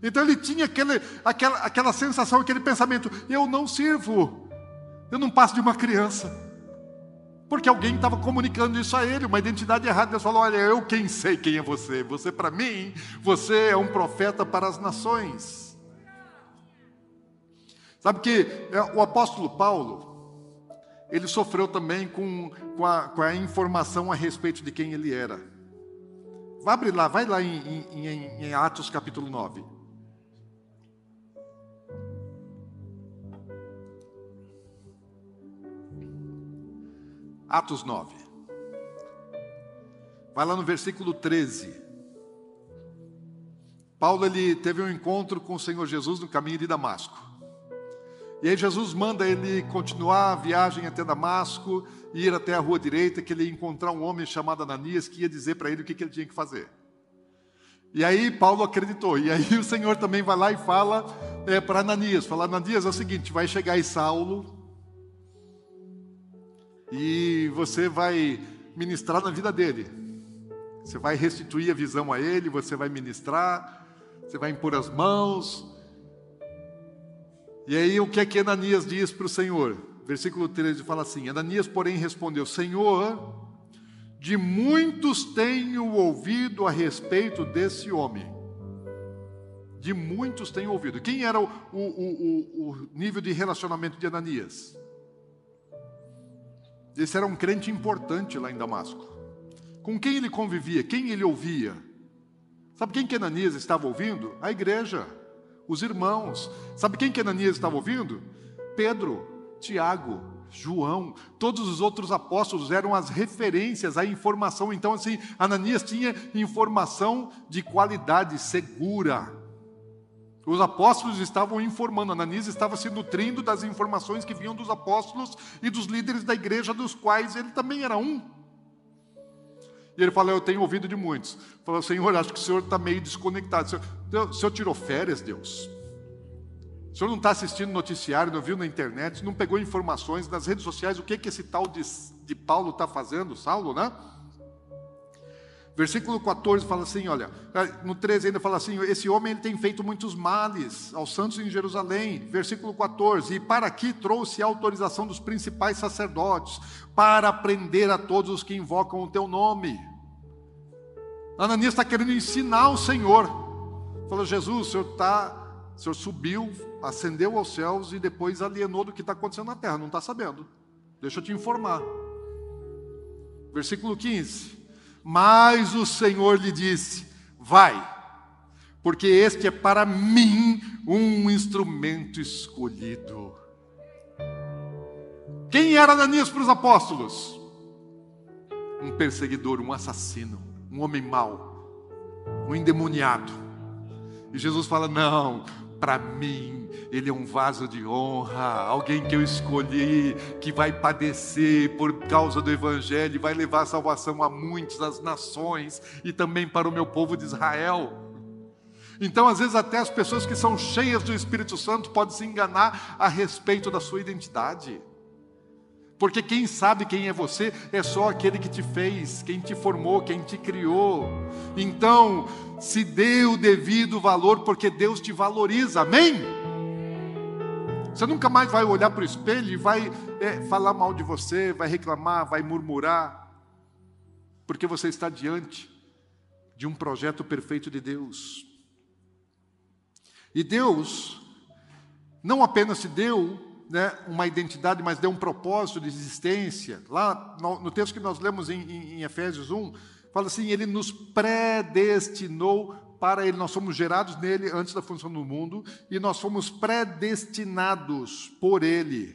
Então ele tinha aquele, aquela, aquela sensação, aquele pensamento: eu não sirvo, eu não passo de uma criança. Porque alguém estava comunicando isso a ele, uma identidade errada. Deus falou: Olha, eu quem sei quem é você. Você, para mim, você é um profeta para as nações. Sabe que é, o apóstolo Paulo, ele sofreu também com, com, a, com a informação a respeito de quem ele era. Vai abrir lá, vai lá em, em, em, em Atos capítulo 9. Atos 9. Vai lá no versículo 13. Paulo ele teve um encontro com o Senhor Jesus no caminho de Damasco. E aí Jesus manda ele continuar a viagem até Damasco, ir até a rua direita, que ele ia encontrar um homem chamado Ananias que ia dizer para ele o que, que ele tinha que fazer. E aí Paulo acreditou. E aí o Senhor também vai lá e fala é, para Ananias, fala, Ananias é o seguinte, vai chegar aí Saulo, e você vai ministrar na vida dele. Você vai restituir a visão a ele, você vai ministrar, você vai impor as mãos. E aí o que é que Ananias diz para o Senhor? Versículo 13 fala assim: Ananias, porém, respondeu: Senhor, de muitos tenho ouvido a respeito desse homem. De muitos tenho ouvido. Quem era o, o, o, o nível de relacionamento de Ananias? Esse era um crente importante lá em Damasco. Com quem ele convivia? Quem ele ouvia? Sabe quem que Ananias estava ouvindo? A igreja, os irmãos. Sabe quem que Ananias estava ouvindo? Pedro, Tiago, João, todos os outros apóstolos eram as referências, a informação. Então, assim, Ananias tinha informação de qualidade segura. Os apóstolos estavam informando, Ananias estava se nutrindo das informações que vinham dos apóstolos e dos líderes da igreja, dos quais ele também era um. E ele falou: Eu tenho ouvido de muitos. Falou: Senhor, acho que o senhor está meio desconectado. O senhor, o senhor tirou férias, Deus? O senhor não está assistindo noticiário, não viu na internet, não pegou informações nas redes sociais, o que, que esse tal de, de Paulo está fazendo, Saulo, né? Versículo 14 fala assim, olha, é, no 13 ainda fala assim, esse homem ele tem feito muitos males aos santos em Jerusalém. Versículo 14, e para aqui trouxe a autorização dos principais sacerdotes, para prender a todos os que invocam o teu nome. Ananias está querendo ensinar o Senhor. Falou, Jesus, o Senhor está, o Senhor subiu, ascendeu aos céus e depois alienou do que está acontecendo na terra, não está sabendo. Deixa eu te informar. Versículo 15. Mas o Senhor lhe disse: Vai, porque este é para mim um instrumento escolhido. Quem era Ananias para os apóstolos? Um perseguidor, um assassino, um homem mau, um endemoniado. E Jesus fala: Não, para mim, ele é um vaso de honra, alguém que eu escolhi, que vai padecer por causa do Evangelho, vai levar salvação a muitas das nações e também para o meu povo de Israel. Então, às vezes, até as pessoas que são cheias do Espírito Santo podem se enganar a respeito da sua identidade. Porque quem sabe quem é você é só aquele que te fez, quem te formou, quem te criou. Então, se dê o devido valor, porque Deus te valoriza, amém? Você nunca mais vai olhar para o espelho e vai é, falar mal de você, vai reclamar, vai murmurar, porque você está diante de um projeto perfeito de Deus. E Deus não apenas te deu né, uma identidade, mas deu um propósito de existência. Lá no, no texto que nós lemos em, em, em Efésios 1, fala assim: Ele nos predestinou para Ele. Nós somos gerados nele antes da função do mundo e nós fomos predestinados por Ele,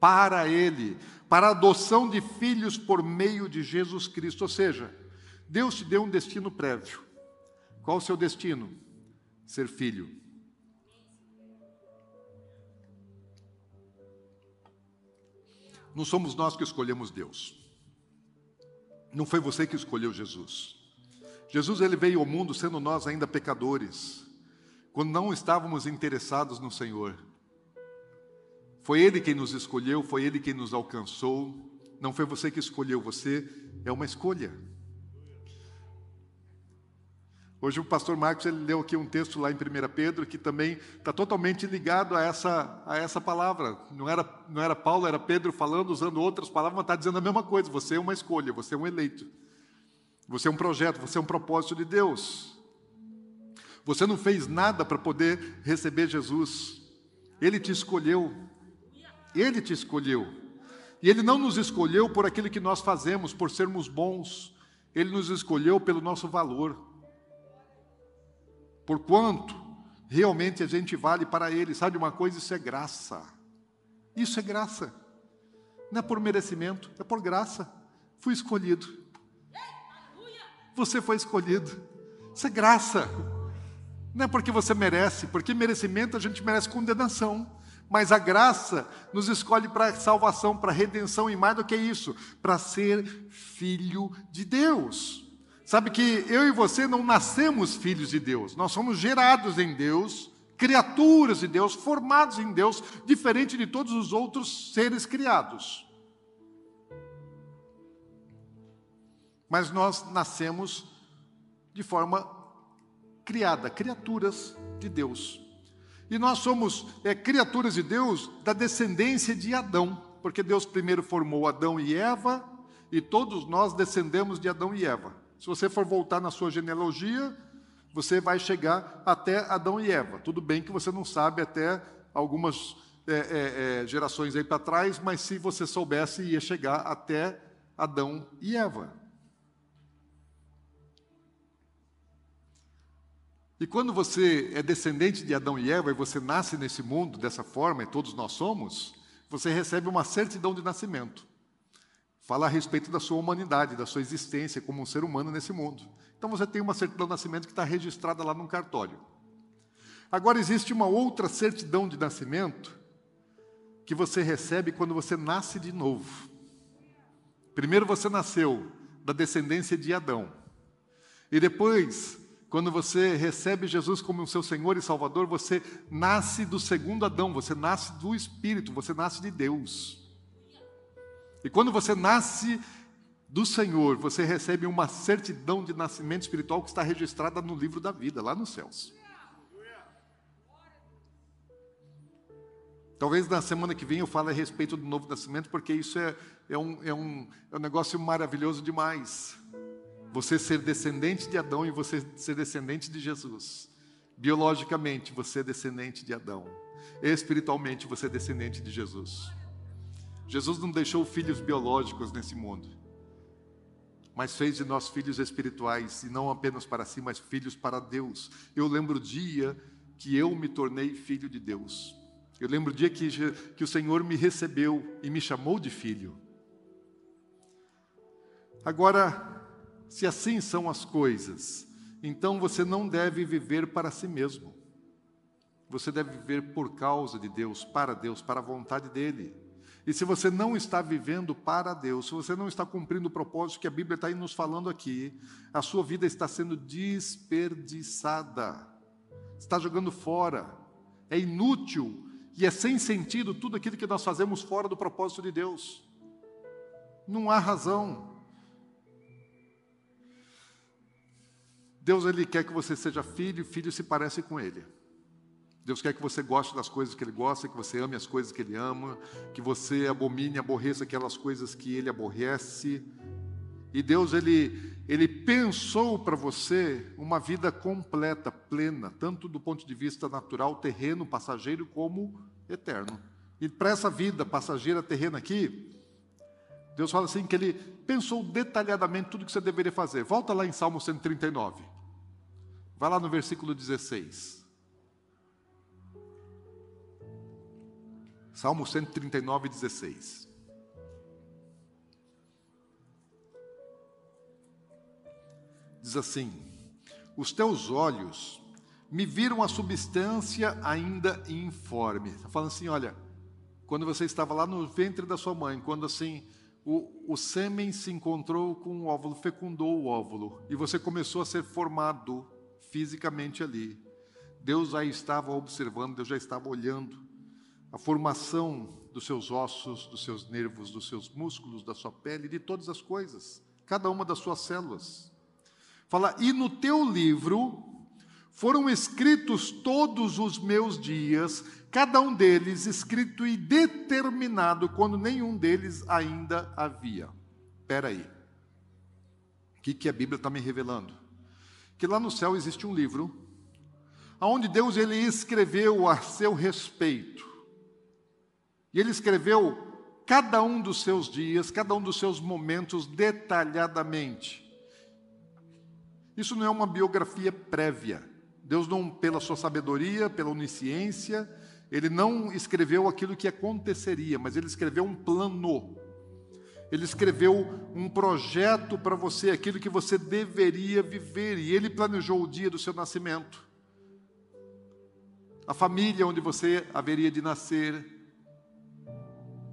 para Ele, para a adoção de filhos por meio de Jesus Cristo. Ou seja, Deus te deu um destino prévio. Qual o seu destino? Ser filho. Não somos nós que escolhemos Deus. Não foi você que escolheu Jesus. Jesus ele veio ao mundo sendo nós ainda pecadores, quando não estávamos interessados no Senhor. Foi ele quem nos escolheu, foi ele quem nos alcançou. Não foi você que escolheu, você é uma escolha. Hoje o pastor Marcos ele leu aqui um texto lá em 1 Pedro que também está totalmente ligado a essa, a essa palavra. Não era, não era Paulo, era Pedro falando, usando outras palavras, mas está dizendo a mesma coisa. Você é uma escolha, você é um eleito. Você é um projeto, você é um propósito de Deus. Você não fez nada para poder receber Jesus. Ele te escolheu. Ele te escolheu. E Ele não nos escolheu por aquilo que nós fazemos, por sermos bons. Ele nos escolheu pelo nosso valor por quanto realmente a gente vale para Ele. Sabe uma coisa? Isso é graça. Isso é graça. Não é por merecimento, é por graça. Fui escolhido. Você foi escolhido. Isso é graça. Não é porque você merece, porque merecimento a gente merece condenação. Mas a graça nos escolhe para salvação, para redenção e mais do que isso, para ser filho de Deus. Sabe que eu e você não nascemos filhos de Deus, nós somos gerados em Deus, criaturas de Deus, formados em Deus, diferente de todos os outros seres criados. Mas nós nascemos de forma criada, criaturas de Deus. E nós somos é, criaturas de Deus da descendência de Adão, porque Deus primeiro formou Adão e Eva, e todos nós descendemos de Adão e Eva. Se você for voltar na sua genealogia, você vai chegar até Adão e Eva. Tudo bem que você não sabe até algumas é, é, é, gerações aí para trás, mas se você soubesse, ia chegar até Adão e Eva. E quando você é descendente de Adão e Eva e você nasce nesse mundo dessa forma, e todos nós somos, você recebe uma certidão de nascimento fala a respeito da sua humanidade, da sua existência como um ser humano nesse mundo. Então você tem uma certidão de nascimento que está registrada lá num cartório. Agora existe uma outra certidão de nascimento que você recebe quando você nasce de novo. Primeiro você nasceu da descendência de Adão. E depois, quando você recebe Jesus como seu Senhor e Salvador, você nasce do segundo Adão, você nasce do Espírito, você nasce de Deus. E quando você nasce do Senhor, você recebe uma certidão de nascimento espiritual que está registrada no livro da vida, lá nos céus. Talvez na semana que vem eu fale a respeito do novo nascimento, porque isso é, é, um, é, um, é um negócio maravilhoso demais. Você ser descendente de Adão e você ser descendente de Jesus. Biologicamente, você é descendente de Adão. Espiritualmente, você é descendente de Jesus. Jesus não deixou filhos biológicos nesse mundo, mas fez de nós filhos espirituais, e não apenas para si, mas filhos para Deus. Eu lembro o dia que eu me tornei filho de Deus. Eu lembro o dia que, que o Senhor me recebeu e me chamou de filho. Agora, se assim são as coisas, então você não deve viver para si mesmo. Você deve viver por causa de Deus, para Deus, para a vontade dEle. E se você não está vivendo para Deus, se você não está cumprindo o propósito que a Bíblia está nos falando aqui, a sua vida está sendo desperdiçada, está jogando fora, é inútil e é sem sentido tudo aquilo que nós fazemos fora do propósito de Deus. Não há razão. Deus ele quer que você seja filho, e filho se parece com ele. Deus quer que você goste das coisas que Ele gosta, que você ame as coisas que Ele ama, que você abomine, aborreça aquelas coisas que Ele aborrece. E Deus ele ele pensou para você uma vida completa, plena, tanto do ponto de vista natural, terreno, passageiro, como eterno. E para essa vida passageira, terrena aqui, Deus fala assim que ele pensou detalhadamente tudo que você deveria fazer. Volta lá em Salmo 139. Vai lá no versículo 16. Salmo 139, 16. Diz assim: Os teus olhos me viram a substância ainda informe. Está falando assim: olha, quando você estava lá no ventre da sua mãe, quando assim o, o sêmen se encontrou com o óvulo, fecundou o óvulo, e você começou a ser formado fisicamente ali. Deus já estava observando, Deus já estava olhando a formação dos seus ossos, dos seus nervos, dos seus músculos, da sua pele, de todas as coisas, cada uma das suas células. Fala, e no teu livro foram escritos todos os meus dias, cada um deles escrito e determinado, quando nenhum deles ainda havia. Espera aí. O que, que a Bíblia está me revelando? Que lá no céu existe um livro, onde Deus ele escreveu a seu respeito. E ele escreveu cada um dos seus dias, cada um dos seus momentos detalhadamente. Isso não é uma biografia prévia. Deus não, pela sua sabedoria, pela onisciência, ele não escreveu aquilo que aconteceria, mas ele escreveu um plano. Ele escreveu um projeto para você, aquilo que você deveria viver, e ele planejou o dia do seu nascimento. A família onde você haveria de nascer,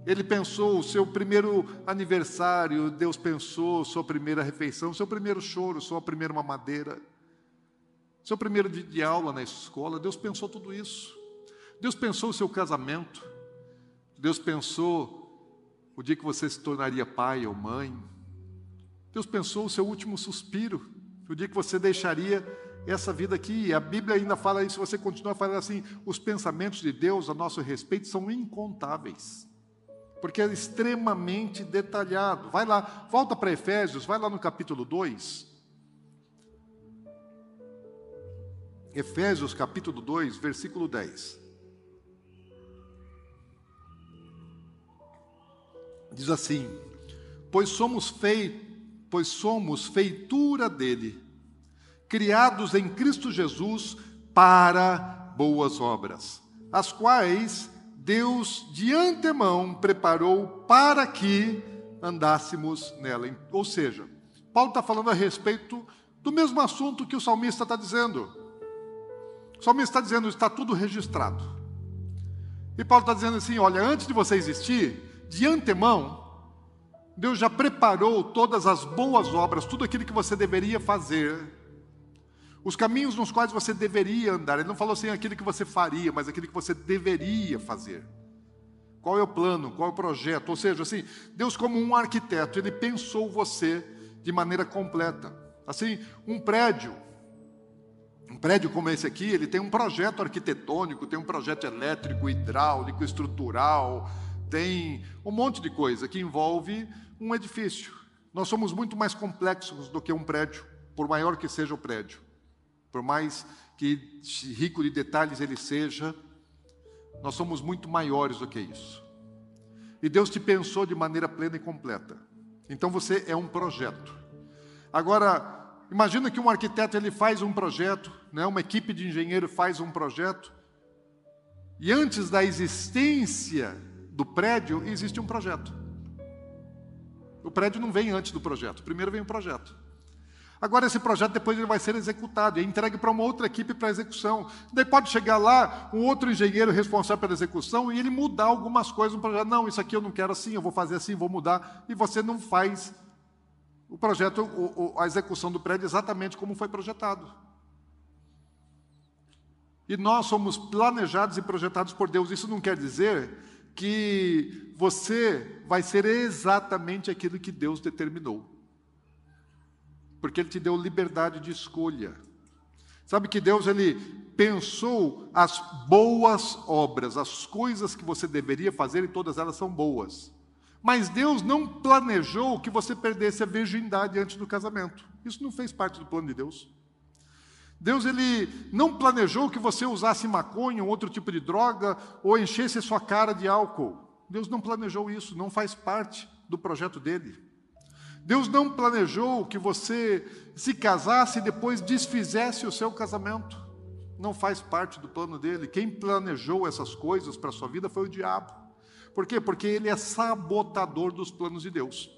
ele pensou o seu primeiro aniversário, Deus pensou sua primeira refeição, seu primeiro choro, sua primeira mamadeira, seu primeiro dia de aula na escola. Deus pensou tudo isso. Deus pensou o seu casamento. Deus pensou o dia que você se tornaria pai ou mãe. Deus pensou o seu último suspiro, o dia que você deixaria essa vida aqui. E a Bíblia ainda fala isso, você continua falando assim: os pensamentos de Deus a nosso respeito são incontáveis porque é extremamente detalhado. Vai lá, volta para Efésios, vai lá no capítulo 2. Efésios capítulo 2, versículo 10. Diz assim: Pois somos feitos, pois somos feitura dele, criados em Cristo Jesus para boas obras, as quais Deus de antemão preparou para que andássemos nela. Ou seja, Paulo está falando a respeito do mesmo assunto que o salmista está dizendo. O salmista está dizendo, está tudo registrado. E Paulo está dizendo assim: olha, antes de você existir, de antemão, Deus já preparou todas as boas obras, tudo aquilo que você deveria fazer os caminhos nos quais você deveria andar. Ele não falou assim aquilo que você faria, mas aquilo que você deveria fazer. Qual é o plano? Qual é o projeto? Ou seja, assim, Deus como um arquiteto, ele pensou você de maneira completa. Assim, um prédio, um prédio como esse aqui, ele tem um projeto arquitetônico, tem um projeto elétrico, hidráulico, estrutural, tem um monte de coisa que envolve um edifício. Nós somos muito mais complexos do que um prédio, por maior que seja o prédio. Por mais que rico de detalhes ele seja, nós somos muito maiores do que isso. E Deus te pensou de maneira plena e completa. Então você é um projeto. Agora, imagina que um arquiteto ele faz um projeto, né? uma equipe de engenheiro faz um projeto, e antes da existência do prédio, existe um projeto. O prédio não vem antes do projeto, primeiro vem o projeto. Agora, esse projeto depois ele vai ser executado, é entregue para uma outra equipe para execução. Daí pode chegar lá um outro engenheiro responsável pela execução e ele mudar algumas coisas no projeto. Não, isso aqui eu não quero assim, eu vou fazer assim, vou mudar. E você não faz o projeto, a execução do prédio exatamente como foi projetado. E nós somos planejados e projetados por Deus. Isso não quer dizer que você vai ser exatamente aquilo que Deus determinou porque Ele te deu liberdade de escolha. Sabe que Deus ele pensou as boas obras, as coisas que você deveria fazer e todas elas são boas. Mas Deus não planejou que você perdesse a virgindade antes do casamento. Isso não fez parte do plano de Deus. Deus ele não planejou que você usasse maconha ou outro tipo de droga ou enchesse sua cara de álcool. Deus não planejou isso, não faz parte do projeto dele. Deus não planejou que você se casasse e depois desfizesse o seu casamento. Não faz parte do plano dele. Quem planejou essas coisas para a sua vida foi o diabo. Por quê? Porque ele é sabotador dos planos de Deus.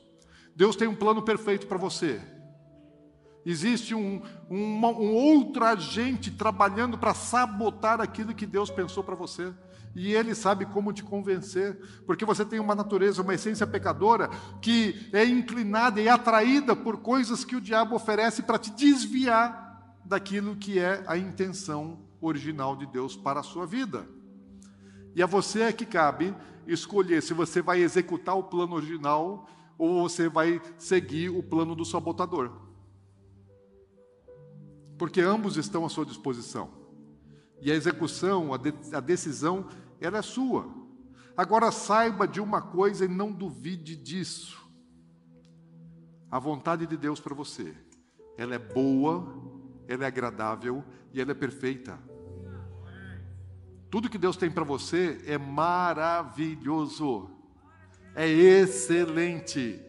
Deus tem um plano perfeito para você. Existe um, um, um outro agente trabalhando para sabotar aquilo que Deus pensou para você. E ele sabe como te convencer, porque você tem uma natureza, uma essência pecadora que é inclinada e atraída por coisas que o diabo oferece para te desviar daquilo que é a intenção original de Deus para a sua vida. E a você é que cabe escolher se você vai executar o plano original ou você vai seguir o plano do sabotador. Porque ambos estão à sua disposição. E a execução, a, de, a decisão, ela é sua. Agora saiba de uma coisa e não duvide disso. A vontade de Deus para você, ela é boa, ela é agradável e ela é perfeita. Tudo que Deus tem para você é maravilhoso, é excelente.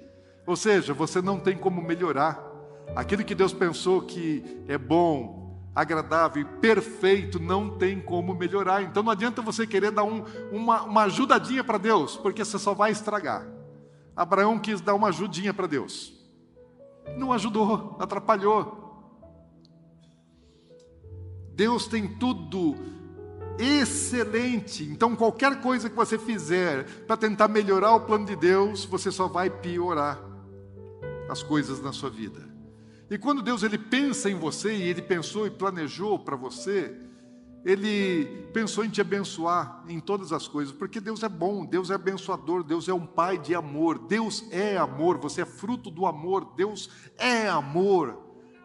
Ou seja, você não tem como melhorar. Aquilo que Deus pensou que é bom, agradável e perfeito não tem como melhorar. Então não adianta você querer dar um, uma, uma ajudadinha para Deus, porque você só vai estragar. Abraão quis dar uma ajudinha para Deus, não ajudou, atrapalhou. Deus tem tudo excelente. Então, qualquer coisa que você fizer para tentar melhorar o plano de Deus, você só vai piorar as coisas na sua vida. E quando Deus ele pensa em você e ele pensou e planejou para você, ele pensou em te abençoar em todas as coisas, porque Deus é bom, Deus é abençoador, Deus é um pai de amor, Deus é amor, você é fruto do amor, Deus é amor.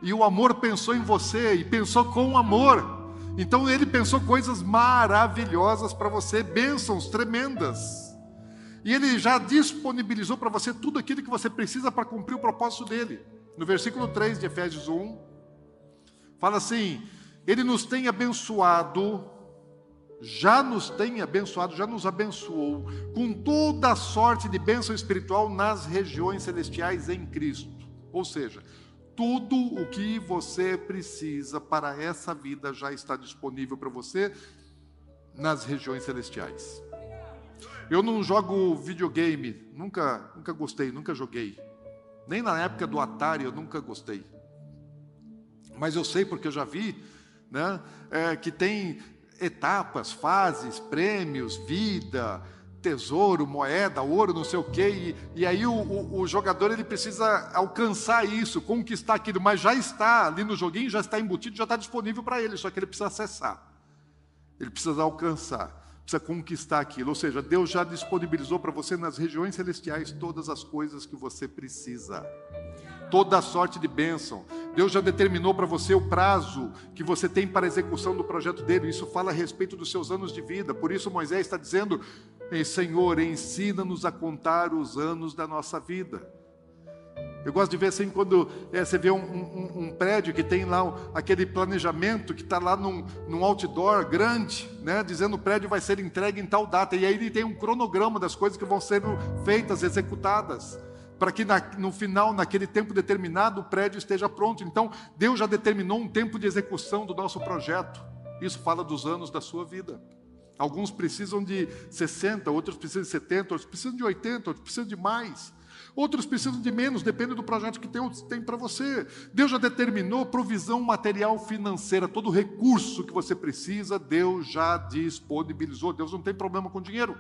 E o amor pensou em você e pensou com amor. Então ele pensou coisas maravilhosas para você, bênçãos tremendas. E ele já disponibilizou para você tudo aquilo que você precisa para cumprir o propósito dele. No versículo 3 de Efésios 1, fala assim: Ele nos tem abençoado, já nos tem abençoado, já nos abençoou com toda a sorte de bênção espiritual nas regiões celestiais em Cristo. Ou seja, tudo o que você precisa para essa vida já está disponível para você nas regiões celestiais. Eu não jogo videogame, nunca, nunca gostei, nunca joguei. Nem na época do Atari eu nunca gostei. Mas eu sei porque eu já vi né, é, que tem etapas, fases, prêmios, vida, tesouro, moeda, ouro, não sei o quê. E, e aí o, o, o, jogador ele precisa alcançar isso, conquistar aquilo, mas já está ali no joguinho, já está embutido, já está disponível para ele, só que ele precisa acessar. Ele precisa alcançar precisa conquistar aquilo. Ou seja, Deus já disponibilizou para você nas regiões celestiais todas as coisas que você precisa. Toda a sorte de bênção. Deus já determinou para você o prazo que você tem para a execução do projeto dele. Isso fala a respeito dos seus anos de vida. Por isso Moisés está dizendo: Senhor, ensina-nos a contar os anos da nossa vida. Eu gosto de ver assim quando é, você vê um, um, um, prédio que tem lá aquele planejamento que está lá num, num, outdoor grande, né, dizendo o prédio vai ser entregue em tal data. E aí ele tem um cronograma das coisas que vão ser feitas, executadas, para que na, no final, naquele tempo determinado, o prédio esteja pronto. Então, Deus já determinou um tempo de execução do nosso projeto. Isso fala dos anos da sua vida. Alguns precisam de 60, outros precisam de 70, outros precisam de 80, outros precisam de mais. Outros precisam de menos, depende do projeto que tem, tem para você. Deus já determinou provisão material financeira, todo recurso que você precisa, Deus já disponibilizou. Deus não tem problema com dinheiro.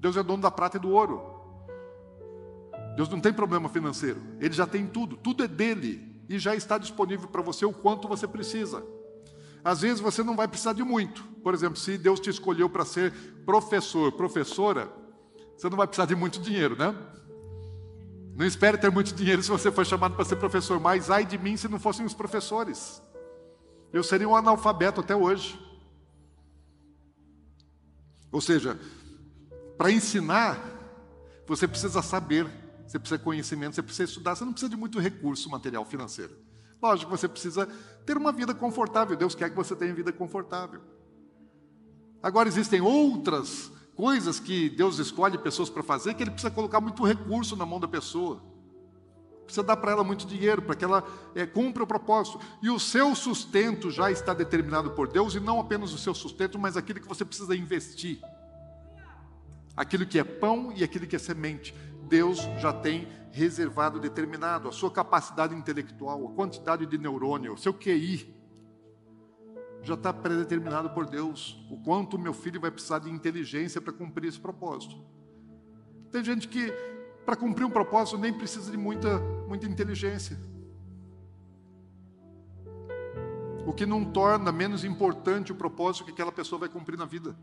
Deus é dono da prata e do ouro. Deus não tem problema financeiro. Ele já tem tudo, tudo é dele e já está disponível para você o quanto você precisa. Às vezes você não vai precisar de muito. Por exemplo, se Deus te escolheu para ser professor, professora, você não vai precisar de muito dinheiro, né? Não espere ter muito dinheiro se você for chamado para ser professor, mas ai de mim se não fossem os professores. Eu seria um analfabeto até hoje. Ou seja, para ensinar Você precisa saber, você precisa conhecimento, você precisa estudar, você não precisa de muito recurso material financeiro. Lógico, você precisa ter uma vida confortável. Deus quer que você tenha vida confortável. Agora existem outras coisas que Deus escolhe pessoas para fazer que ele precisa colocar muito recurso na mão da pessoa. Precisa dar para ela muito dinheiro para que ela é, cumpra o propósito. E o seu sustento já está determinado por Deus, e não apenas o seu sustento, mas aquilo que você precisa investir. Aquilo que é pão e aquilo que é semente. Deus já tem reservado, determinado. A sua capacidade intelectual, a quantidade de neurônio, o seu QI, já está predeterminado por Deus. O quanto meu filho vai precisar de inteligência para cumprir esse propósito. Tem gente que para cumprir um propósito nem precisa de muita, muita inteligência. O que não torna menos importante o propósito que aquela pessoa vai cumprir na vida.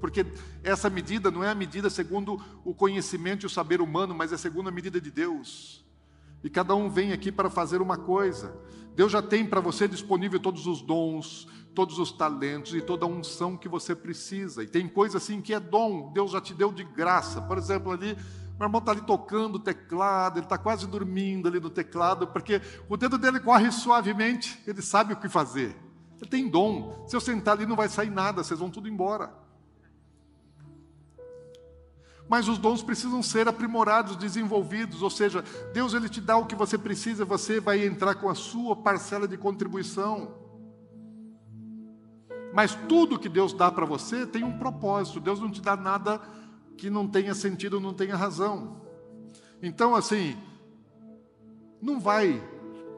Porque essa medida não é a medida segundo o conhecimento e o saber humano, mas é segundo a medida de Deus. E cada um vem aqui para fazer uma coisa. Deus já tem para você disponível todos os dons, todos os talentos e toda a unção que você precisa. E tem coisa assim que é dom, Deus já te deu de graça. Por exemplo, ali meu irmão está ali tocando o teclado, ele está quase dormindo ali no teclado, porque o dedo dele corre suavemente, ele sabe o que fazer. Ele tem dom. Se eu sentar ali, não vai sair nada, vocês vão tudo embora. Mas os dons precisam ser aprimorados, desenvolvidos, ou seja, Deus ele te dá o que você precisa, você vai entrar com a sua parcela de contribuição. Mas tudo que Deus dá para você tem um propósito. Deus não te dá nada que não tenha sentido, não tenha razão. Então, assim, não vai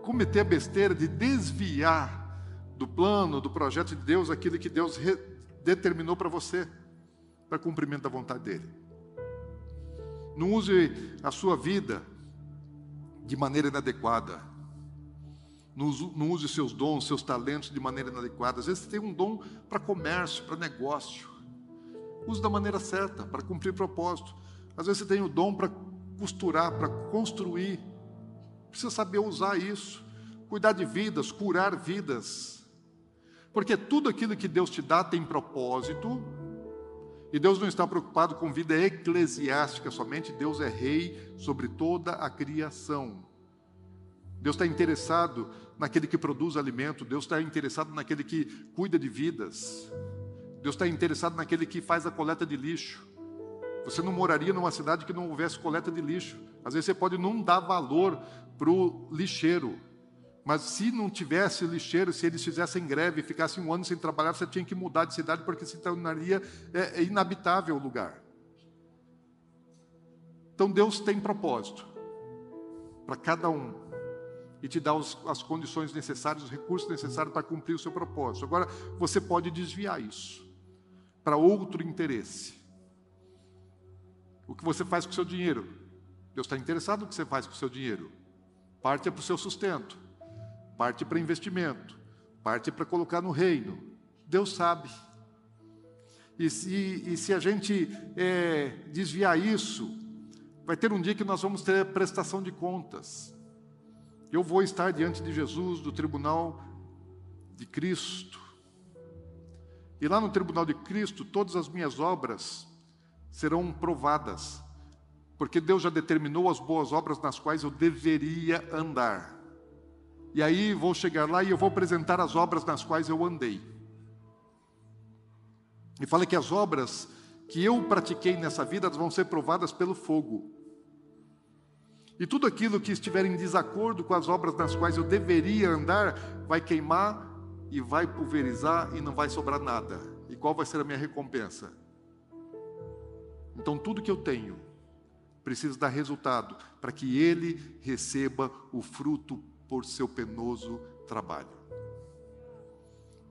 cometer a besteira de desviar do plano, do projeto de Deus, aquilo que Deus determinou para você, para cumprimento da vontade dEle. Não use a sua vida de maneira inadequada. Não use, seus dons, seus talentos de maneira inadequada. Às vezes você tem um dom para comércio, para negócio. Use da maneira certa, para cumprir propósito. Às vezes você tem o dom para costurar, para construir. Precisa saber usar isso. Cuidar de vidas, curar vidas. Porque tudo aquilo que Deus te dá tem propósito. E Deus não está preocupado com vida eclesiástica somente, Deus é rei sobre toda a criação. Deus está interessado naquele que produz alimento, Deus está interessado naquele que cuida de vidas. Deus está interessado naquele que faz a coleta de lixo. Você não moraria numa cidade que não houvesse coleta de lixo. Às vezes você pode não dar valor para o lixeiro, mas se não tivesse lixeiro, se eles fizessem greve e ficassem um ano sem trabalhar, você tinha que mudar de cidade porque se tornaria é, é inabitável o lugar. Então Deus tem propósito para cada um e te dá os, as condições necessárias, os recursos necessários para cumprir o seu propósito. Agora, você pode desviar isso para outro interesse. O que você faz com o seu dinheiro? Deus está interessado no que você faz com o seu dinheiro. Parte é para o seu sustento, parte para investimento, parte para colocar no reino. Deus sabe. E se, e se a gente é, desviar isso, vai ter um dia que nós vamos ter prestação de contas. Eu vou estar diante de Jesus, do tribunal de Cristo. E lá no tribunal de Cristo, todas as minhas obras serão provadas, porque Deus já determinou as boas obras nas quais eu deveria andar. E aí vou chegar lá e eu vou apresentar as obras nas quais eu andei. E fala que as obras que eu pratiquei nessa vida vão ser provadas pelo fogo. E tudo aquilo que estiver em desacordo com as obras nas quais eu deveria andar vai queimar e vai pulverizar e não vai sobrar nada. E qual vai ser a minha recompensa? Então, tudo que eu tenho precisa dar resultado para que ele receba o fruto por seu penoso trabalho.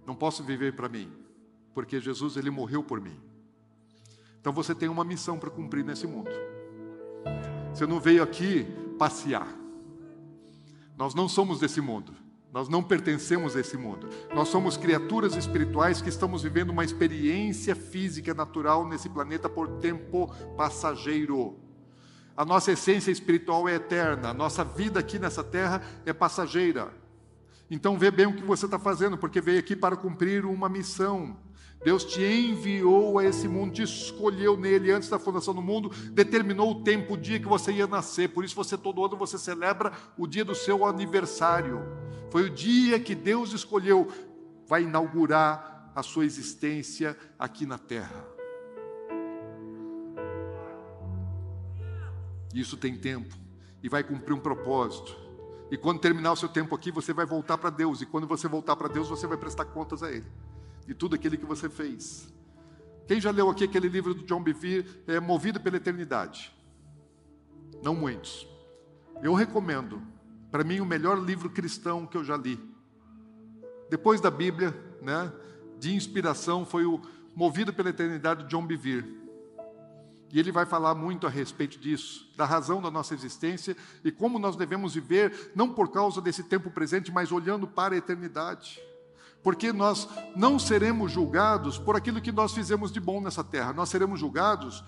Não posso viver para mim, porque Jesus ele morreu por mim. Então você tem uma missão para cumprir nesse mundo. Você não veio aqui passear. Nós não somos desse mundo. Nós não pertencemos a esse mundo. Nós somos criaturas espirituais que estamos vivendo uma experiência física natural nesse planeta por tempo passageiro. A nossa essência espiritual é eterna, a nossa vida aqui nessa terra é passageira. Então vê bem o que você está fazendo, porque veio aqui para cumprir uma missão. Deus te enviou a esse mundo, te escolheu nele antes da fundação do mundo, determinou o tempo, o dia que você ia nascer. Por isso você todo ano você celebra o dia do seu aniversário. Foi o dia que Deus escolheu, vai inaugurar a sua existência aqui na terra. Isso tem tempo e vai cumprir um propósito. E quando terminar o seu tempo aqui, você vai voltar para Deus. E quando você voltar para Deus, você vai prestar contas a Ele de tudo aquilo que você fez. Quem já leu aqui aquele livro do John Bevere, é Movido pela Eternidade? Não muitos. Eu recomendo. Para mim, o melhor livro cristão que eu já li. Depois da Bíblia, né, de inspiração, foi o Movido pela Eternidade de John Bevere. E ele vai falar muito a respeito disso, da razão da nossa existência e como nós devemos viver, não por causa desse tempo presente, mas olhando para a eternidade. Porque nós não seremos julgados por aquilo que nós fizemos de bom nessa terra, nós seremos julgados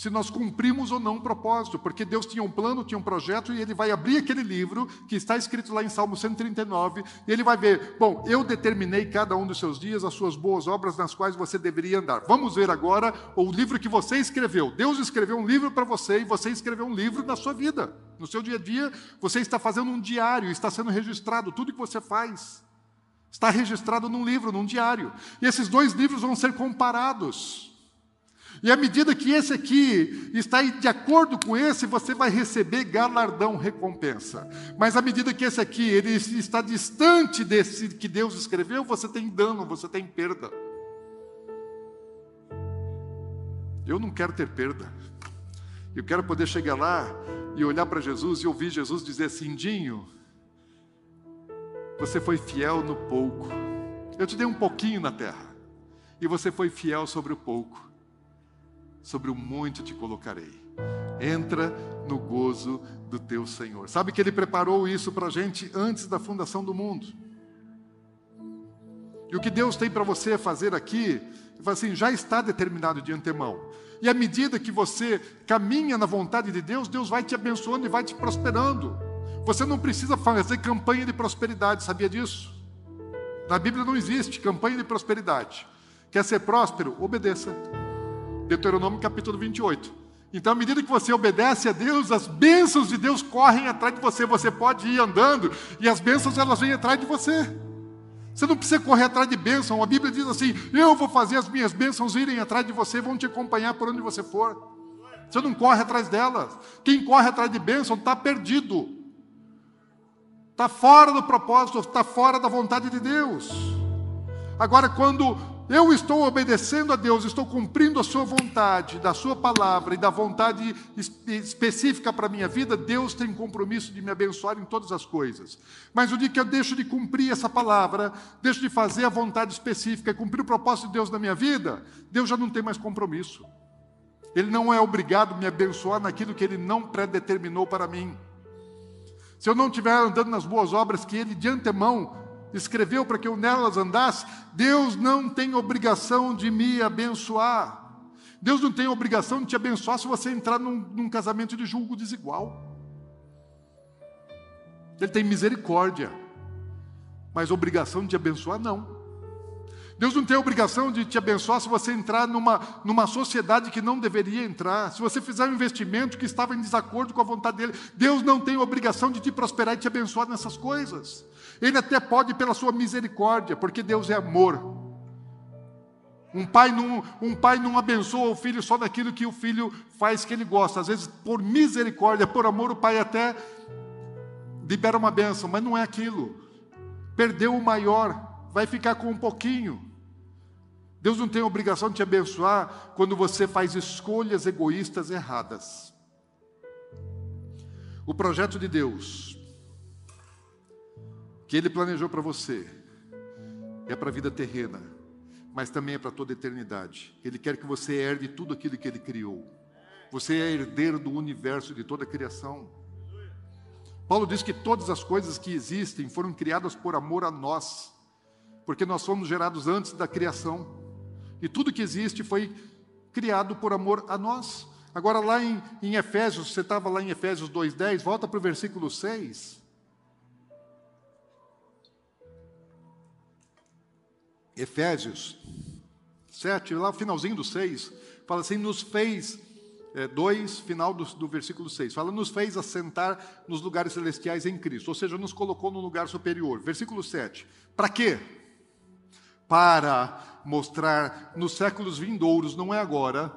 se nós cumprimos ou não o propósito, porque Deus tinha um plano, tinha um projeto, e Ele vai abrir aquele livro que está escrito lá em Salmo 139, e Ele vai ver: bom, eu determinei cada um dos seus dias as suas boas obras nas quais você deveria andar. Vamos ver agora o livro que você escreveu. Deus escreveu um livro para você e você escreveu um livro na sua vida. No seu dia a dia, você está fazendo um diário, está sendo registrado tudo que você faz. Está registrado num livro, num diário. E esses dois livros vão ser comparados. E à medida que esse aqui está de acordo com esse, você vai receber galardão, recompensa. Mas à medida que esse aqui ele está distante desse que Deus escreveu, você tem dano, você tem perda. Eu não quero ter perda. Eu quero poder chegar lá e olhar para Jesus e ouvir Jesus dizer assim: Dinho, você foi fiel no pouco. Eu te dei um pouquinho na terra. E você foi fiel sobre o pouco sobre o muito te colocarei. Entra no gozo do teu Senhor. Sabe que Ele preparou isso para a gente antes da fundação do mundo. E o que Deus tem para você fazer aqui, assim, já está determinado de antemão. E à medida que você caminha na vontade de Deus, Deus vai te abençoando e vai te prosperando. Você não precisa fazer campanha de prosperidade, sabia disso? Na Bíblia não existe campanha de prosperidade. Quer ser próspero? Obedeça. Deuteronômio capítulo 28. Então, à medida que você obedece a Deus, as bênçãos de Deus correm atrás de você. Você pode ir andando e as bênçãos elas vêm atrás de você. Você não precisa correr atrás de bênção. A Bíblia diz assim: Eu vou fazer as minhas bênçãos irem atrás de você, vão te acompanhar por onde você for. Você não corre atrás delas. Quem corre atrás de bênção está perdido. Está fora do propósito, está fora da vontade de Deus. Agora, quando eu estou obedecendo a Deus, estou cumprindo a Sua vontade, da Sua palavra e da vontade específica para a minha vida, Deus tem compromisso de me abençoar em todas as coisas. Mas o dia que eu deixo de cumprir essa palavra, deixo de fazer a vontade específica, cumprir o propósito de Deus na minha vida, Deus já não tem mais compromisso. Ele não é obrigado a me abençoar naquilo que Ele não predeterminou para mim. Se eu não estiver andando nas boas obras que Ele de antemão escreveu para que eu nelas andasse, Deus não tem obrigação de me abençoar. Deus não tem obrigação de te abençoar se você entrar num, num casamento de julgo desigual. Ele tem misericórdia, mas obrigação de te abençoar, não. Deus não tem obrigação de te abençoar se você entrar numa, numa sociedade que não deveria entrar, se você fizer um investimento que estava em desacordo com a vontade dele. Deus não tem obrigação de te prosperar e te abençoar nessas coisas. Ele até pode pela sua misericórdia, porque Deus é amor. Um pai, não, um pai não abençoa o filho só daquilo que o filho faz que ele gosta. Às vezes, por misericórdia, por amor, o pai até libera uma benção, mas não é aquilo. Perdeu o maior, vai ficar com um pouquinho. Deus não tem obrigação de te abençoar quando você faz escolhas egoístas erradas. O projeto de Deus, que Ele planejou para você, é para a vida terrena, mas também é para toda a eternidade. Ele quer que você herde tudo aquilo que Ele criou. Você é herdeiro do universo, de toda a criação. Paulo diz que todas as coisas que existem foram criadas por amor a nós, porque nós fomos gerados antes da criação. E tudo que existe foi criado por amor a nós. Agora, lá em, em Efésios, você estava lá em Efésios 2,10, volta para o versículo 6. Efésios, 7, lá finalzinho do 6, fala assim: nos fez, 2, é, final do, do versículo 6, fala: nos fez assentar nos lugares celestiais em Cristo, ou seja, nos colocou no lugar superior. Versículo 7, para quê? Para mostrar nos séculos vindouros, não é agora,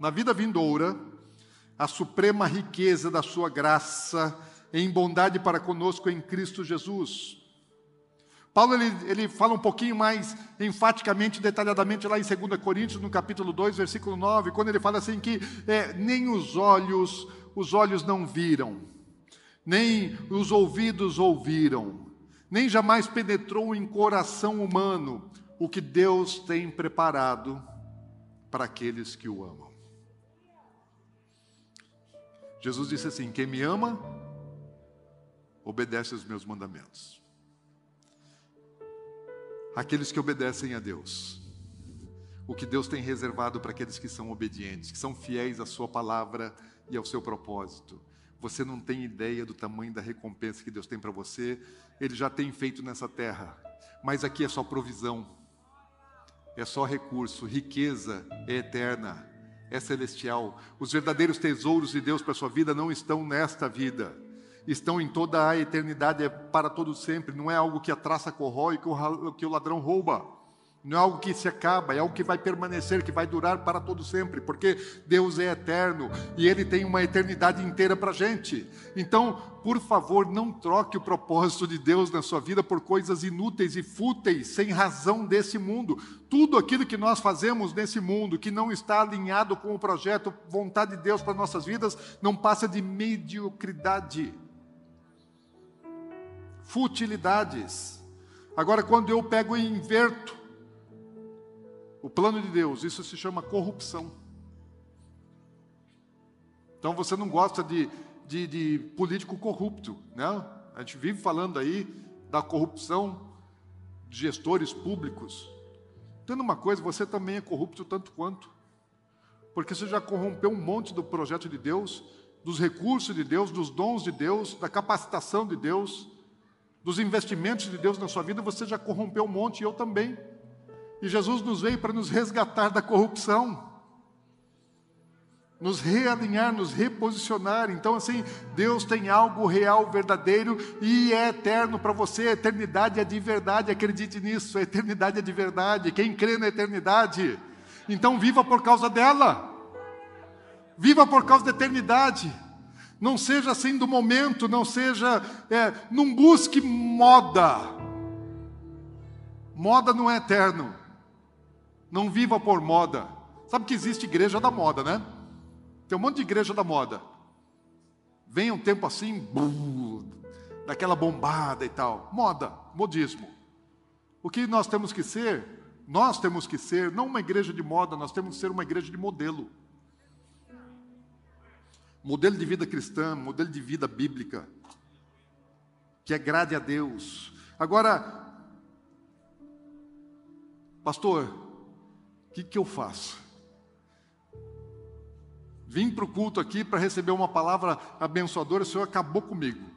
na vida vindoura, a suprema riqueza da sua graça em bondade para conosco em Cristo Jesus. Paulo ele, ele fala um pouquinho mais enfaticamente, detalhadamente lá em 2 Coríntios, no capítulo 2, versículo 9, quando ele fala assim que é, nem os olhos, os olhos não viram, nem os ouvidos ouviram, nem jamais penetrou em coração humano o que Deus tem preparado para aqueles que o amam. Jesus disse assim: Quem me ama, obedece os meus mandamentos. Aqueles que obedecem a Deus, o que Deus tem reservado para aqueles que são obedientes, que são fiéis à Sua palavra e ao seu propósito. Você não tem ideia do tamanho da recompensa que Deus tem para você, Ele já tem feito nessa terra, mas aqui é só provisão, é só recurso, riqueza é eterna, é celestial. Os verdadeiros tesouros de Deus para a sua vida não estão nesta vida estão em toda a eternidade, é para todo sempre. Não é algo que a traça corrói, que o, que o ladrão rouba. Não é algo que se acaba, é algo que vai permanecer, que vai durar para todo sempre, porque Deus é eterno e Ele tem uma eternidade inteira para a gente. Então, por favor, não troque o propósito de Deus na sua vida por coisas inúteis e fúteis, sem razão desse mundo. Tudo aquilo que nós fazemos nesse mundo que não está alinhado com o projeto, vontade de Deus para nossas vidas, não passa de mediocridade futilidades. Agora, quando eu pego e inverto o plano de Deus, isso se chama corrupção. Então você não gosta de, de, de político corrupto, né? A gente vive falando aí da corrupção de gestores públicos. Tendo uma coisa, você também é corrupto tanto quanto. Porque você já corrompeu um monte do projeto de Deus, dos recursos de Deus, dos dons de Deus, da capacitação de Deus dos investimentos de Deus na sua vida, você já corrompeu um monte, e eu também. E Jesus nos veio para nos resgatar da corrupção, nos realinhar, nos reposicionar. Então, assim, Deus tem algo real, verdadeiro e é eterno para você. A eternidade é de verdade, acredite nisso. A eternidade é de verdade. Quem crê na eternidade, então viva por causa dela, viva por causa da eternidade. Não seja assim do momento, não seja, é, não busque moda. Moda não é eterno. Não viva por moda. Sabe que existe igreja da moda, né? Tem um monte de igreja da moda. Vem um tempo assim, daquela bombada e tal. Moda, modismo. O que nós temos que ser? Nós temos que ser, não uma igreja de moda, nós temos que ser uma igreja de modelo modelo de vida cristã, modelo de vida bíblica, que agrade a Deus. Agora, pastor, o que, que eu faço? Vim para o culto aqui para receber uma palavra abençoadora, o Senhor acabou comigo.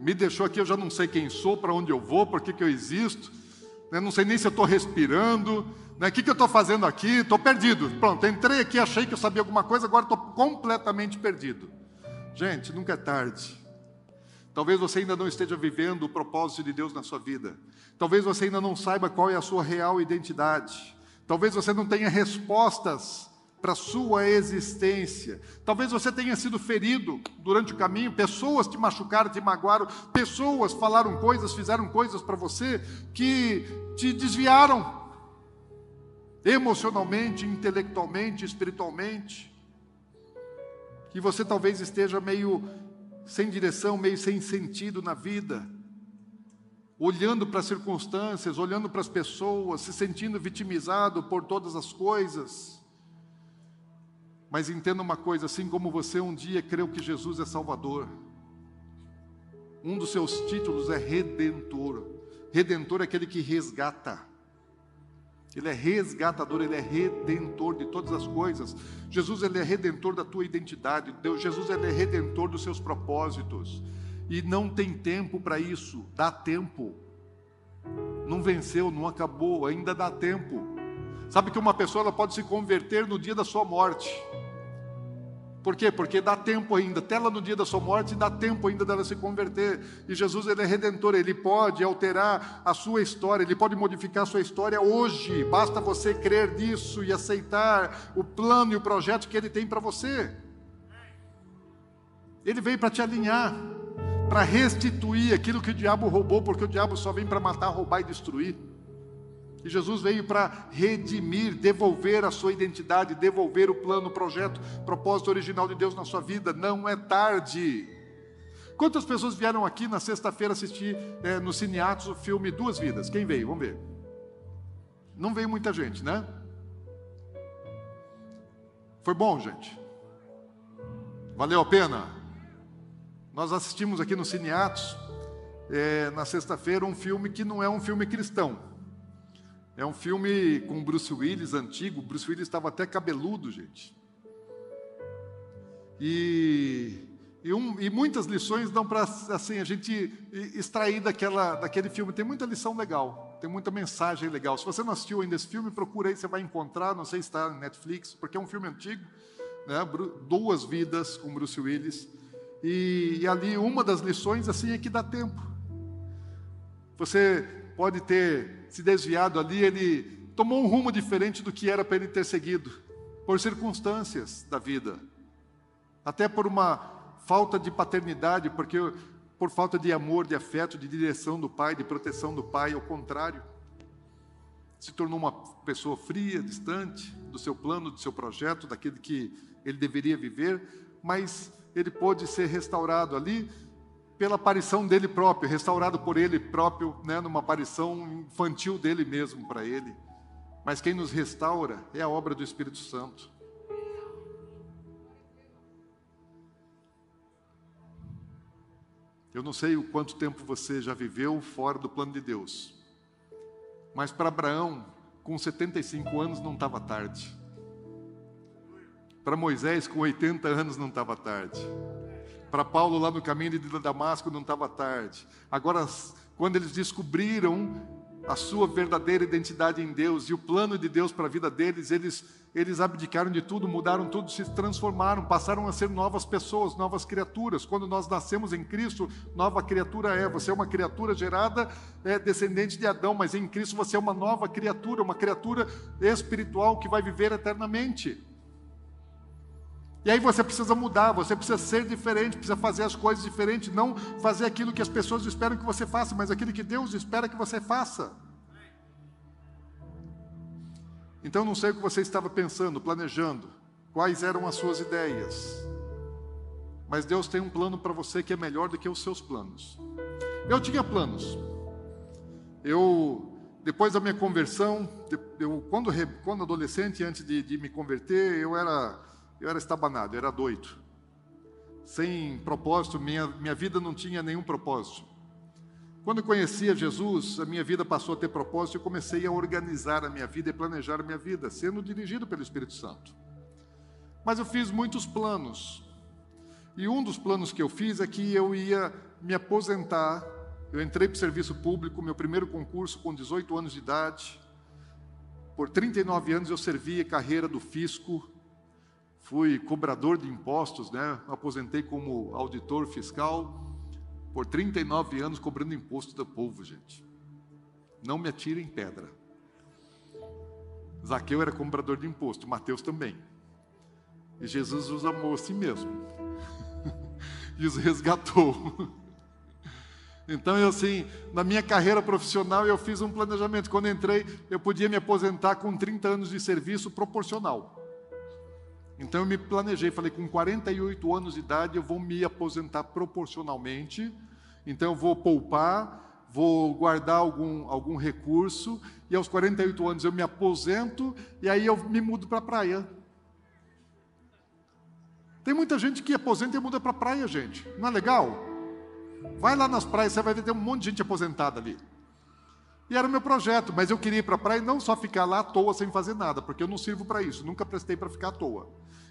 Me deixou aqui, eu já não sei quem sou, para onde eu vou, por que, que eu existo, né? não sei nem se eu estou respirando, né? Que, que eu estou fazendo aqui? Estou perdido. Pronto, entrei aqui, achei que eu sabia alguma coisa, agora estou completamente perdido. Gente, nunca é tarde. Talvez você ainda não esteja vivendo o propósito de Deus na sua vida. Talvez você ainda não saiba qual é a sua real identidade. Talvez você não tenha respostas para a sua existência. Talvez você tenha sido ferido durante o caminho, pessoas te machucaram, te magoaram, pessoas falaram coisas, fizeram coisas para você que te desviaram emocionalmente, intelectualmente, espiritualmente, que você talvez esteja meio sem direção, meio sem sentido na vida, olhando para as circunstâncias, olhando para as pessoas, se sentindo vitimizado por todas as coisas. Mas entenda uma coisa: assim como você um dia creu que Jesus é Salvador, um dos seus títulos é Redentor. Redentor é aquele que resgata. Ele é resgatador, ele é redentor de todas as coisas. Jesus ele é redentor da tua identidade. Deus, Jesus ele é redentor dos seus propósitos. E não tem tempo para isso. Dá tempo. Não venceu, não acabou, ainda dá tempo. Sabe que uma pessoa ela pode se converter no dia da sua morte. Por quê? Porque dá tempo ainda, até lá no dia da sua morte, dá tempo ainda dela se converter. E Jesus, ele é redentor, ele pode alterar a sua história, ele pode modificar a sua história hoje. Basta você crer nisso e aceitar o plano e o projeto que ele tem para você. Ele veio para te alinhar, para restituir aquilo que o diabo roubou, porque o diabo só vem para matar, roubar e destruir. E Jesus veio para redimir, devolver a sua identidade, devolver o plano, o projeto, o propósito original de Deus na sua vida. Não é tarde. Quantas pessoas vieram aqui na sexta-feira assistir é, no Cineatos o filme Duas Vidas? Quem veio? Vamos ver. Não veio muita gente, né? Foi bom, gente? Valeu a pena? Nós assistimos aqui no Cineatos, é, na sexta-feira, um filme que não é um filme cristão. É um filme com Bruce Willis antigo. Bruce Willis estava até cabeludo, gente. E, e, um, e muitas lições dão para assim, a gente extrair daquela, daquele filme. Tem muita lição legal, tem muita mensagem legal. Se você não assistiu ainda esse filme, procura aí, você vai encontrar. Não sei se está na Netflix, porque é um filme antigo. Né? Duas vidas com Bruce Willis. E, e ali uma das lições assim é que dá tempo. Você pode ter se desviado ali, ele tomou um rumo diferente do que era para ele ter seguido, por circunstâncias da vida, até por uma falta de paternidade, porque por falta de amor, de afeto, de direção do pai, de proteção do pai, ao contrário, se tornou uma pessoa fria, distante do seu plano, do seu projeto, daquele que ele deveria viver, mas ele pôde ser restaurado ali pela aparição dele próprio, restaurado por ele próprio, né, numa aparição infantil dele mesmo para ele. Mas quem nos restaura é a obra do Espírito Santo. Eu não sei o quanto tempo você já viveu fora do plano de Deus, mas para Abraão, com 75 anos, não estava tarde. Para Moisés, com 80 anos, não estava tarde. Para Paulo, lá no caminho de Damasco, não estava tarde. Agora, quando eles descobriram a sua verdadeira identidade em Deus e o plano de Deus para a vida deles, eles, eles abdicaram de tudo, mudaram tudo, se transformaram, passaram a ser novas pessoas, novas criaturas. Quando nós nascemos em Cristo, nova criatura é. Você é uma criatura gerada, é, descendente de Adão, mas em Cristo você é uma nova criatura, uma criatura espiritual que vai viver eternamente. E aí você precisa mudar, você precisa ser diferente, precisa fazer as coisas diferentes, não fazer aquilo que as pessoas esperam que você faça, mas aquilo que Deus espera que você faça. Então não sei o que você estava pensando, planejando, quais eram as suas ideias. Mas Deus tem um plano para você que é melhor do que os seus planos. Eu tinha planos. Eu depois da minha conversão, eu, quando, quando adolescente, antes de, de me converter, eu era eu era estabanado, eu era doido. Sem propósito, minha, minha vida não tinha nenhum propósito. Quando eu conhecia Jesus, a minha vida passou a ter propósito e comecei a organizar a minha vida e planejar a minha vida, sendo dirigido pelo Espírito Santo. Mas eu fiz muitos planos. E um dos planos que eu fiz é que eu ia me aposentar. Eu entrei para o serviço público, meu primeiro concurso com 18 anos de idade. Por 39 anos eu servi a carreira do fisco fui cobrador de impostos, né? aposentei como auditor fiscal por 39 anos cobrando imposto do povo, gente. Não me atirem pedra. Zaqueu era cobrador de imposto, Mateus também. E Jesus os amou assim mesmo. e os resgatou. Então, eu assim, na minha carreira profissional, eu fiz um planejamento. Quando entrei, eu podia me aposentar com 30 anos de serviço proporcional. Então eu me planejei, falei, com 48 anos de idade eu vou me aposentar proporcionalmente, então eu vou poupar, vou guardar algum, algum recurso, e aos 48 anos eu me aposento, e aí eu me mudo para a praia. Tem muita gente que aposenta e muda para a praia, gente. Não é legal? Vai lá nas praias, você vai ver tem um monte de gente aposentada ali. E era o meu projeto, mas eu queria ir para a praia e não só ficar lá à toa sem fazer nada, porque eu não sirvo para isso, nunca prestei para ficar à toa.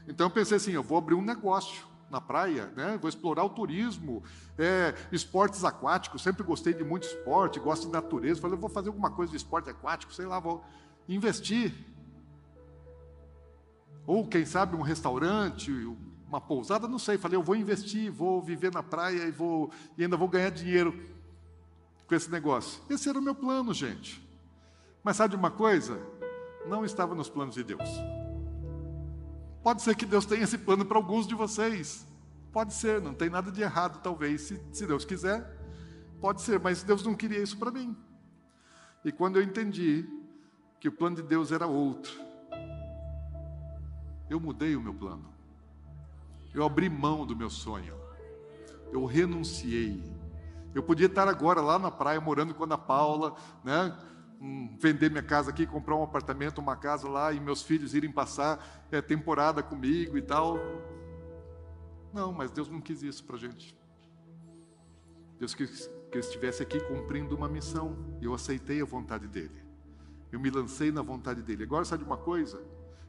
Então eu pensei assim, eu vou abrir um negócio. na praia, né? vou explorar o turismo, é, esportes aquáticos, sempre gostei de muito esporte, gosto de natureza, falei, vou fazer alguma coisa de esporte aquático, sei lá, vou investir. Ou, quem sabe, um restaurante, uma pousada, não sei. Falei, eu vou investir, vou viver na praia e, vou, e ainda vou ganhar dinheiro com esse negócio. Esse era o meu plano, gente. Mas sabe de uma coisa? Não estava nos planos de Deus. Pode ser que Deus tenha esse plano para alguns de vocês. Pode ser, não tem nada de errado, talvez, se, se Deus quiser. Pode ser, mas Deus não queria isso para mim. E quando eu entendi que o plano de Deus era outro, eu mudei o meu plano. Eu abri mão do meu sonho. Eu renunciei. Eu podia estar agora lá na praia morando com a Ana Paula, né? Vender minha casa aqui, comprar um apartamento, uma casa lá e meus filhos irem passar é, temporada comigo e tal. Não, mas Deus não quis isso para gente. Deus quis que eu estivesse aqui cumprindo uma missão. Eu aceitei a vontade dele. Eu me lancei na vontade dele. Agora sabe uma coisa?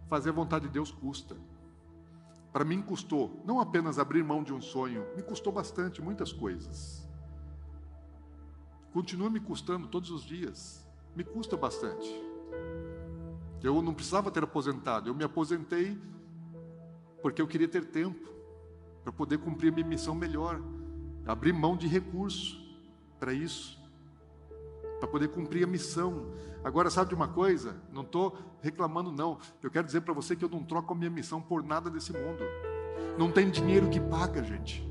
Fazer a vontade de Deus custa. Para mim custou, não apenas abrir mão de um sonho, me custou bastante, muitas coisas. Continua me custando todos os dias me custa bastante. Eu não precisava ter aposentado, eu me aposentei porque eu queria ter tempo para poder cumprir a minha missão melhor, abrir mão de recurso para isso, para poder cumprir a missão. Agora, sabe de uma coisa? Não estou reclamando, não. Eu quero dizer para você que eu não troco a minha missão por nada desse mundo. Não tem dinheiro que paga, gente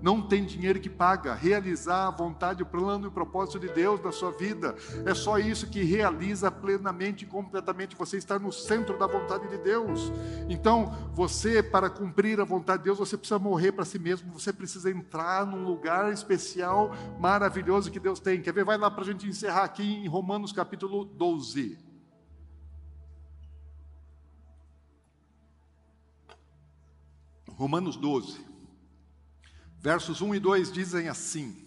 não tem dinheiro que paga. Realizar a vontade, o plano e o propósito de Deus na sua vida. É só isso que realiza plenamente e completamente você estar no centro da vontade de Deus. Então, você, para cumprir a vontade de Deus, você precisa morrer para si mesmo. Você precisa entrar num lugar especial, maravilhoso que Deus tem. Quer ver? Vai lá para a gente encerrar aqui em Romanos capítulo 12. Romanos 12. Versos 1 e 2 dizem assim: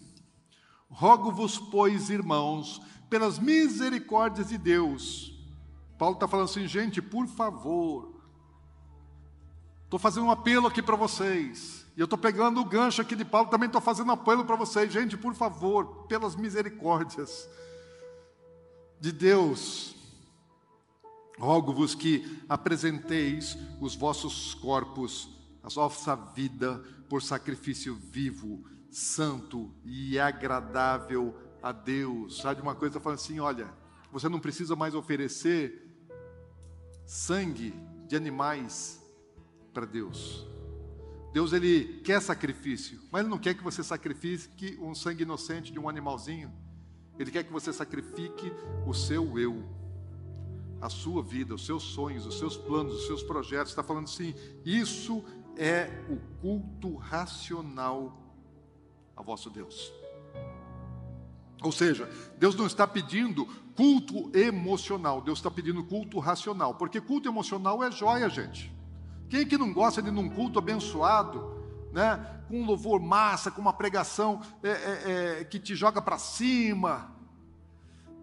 Rogo-vos, pois, irmãos, pelas misericórdias de Deus. Paulo está falando assim, gente, por favor. Estou fazendo um apelo aqui para vocês. E eu estou pegando o gancho aqui de Paulo, também estou fazendo um apelo para vocês. Gente, por favor, pelas misericórdias de Deus, rogo-vos que apresenteis os vossos corpos, a vossa vida, por sacrifício vivo, santo e agradável a Deus. Sabe uma coisa? Falando assim: olha, você não precisa mais oferecer sangue de animais para Deus. Deus ele quer sacrifício, mas ele não quer que você sacrifique um sangue inocente de um animalzinho. Ele quer que você sacrifique o seu eu, a sua vida, os seus sonhos, os seus planos, os seus projetos. Está falando assim: isso é o culto racional a vosso Deus. Ou seja, Deus não está pedindo culto emocional, Deus está pedindo culto racional, porque culto emocional é joia, gente. Quem que não gosta de um culto abençoado, né? com um louvor massa, com uma pregação é, é, é, que te joga para cima,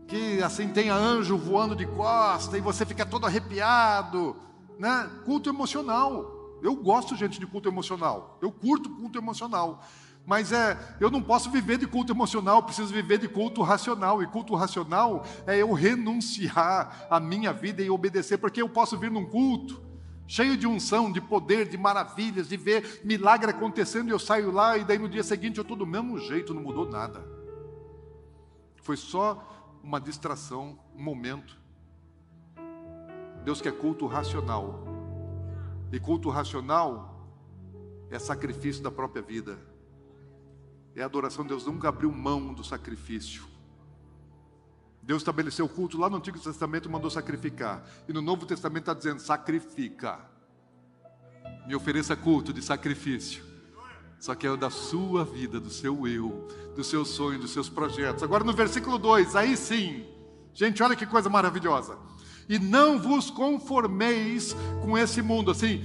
que assim tenha anjo voando de costa e você fica todo arrepiado, né? Culto emocional. Eu gosto, gente, de culto emocional. Eu curto culto emocional. Mas é, eu não posso viver de culto emocional, preciso viver de culto racional. E culto racional é eu renunciar a minha vida e obedecer, porque eu posso vir num culto cheio de unção, de poder, de maravilhas, de ver milagre acontecendo e eu saio lá e daí no dia seguinte eu estou do mesmo jeito, não mudou nada. Foi só uma distração, um momento. Deus quer culto racional. E culto racional é sacrifício da própria vida. É adoração. Deus nunca abriu mão do sacrifício. Deus estabeleceu o culto lá no Antigo Testamento e mandou sacrificar. E no Novo Testamento está dizendo: sacrifica. Me ofereça culto de sacrifício. Só que é o da sua vida, do seu eu, do seu sonho, dos seus projetos. Agora no versículo 2, aí sim. Gente, olha que coisa maravilhosa e não vos conformeis com esse mundo. Assim,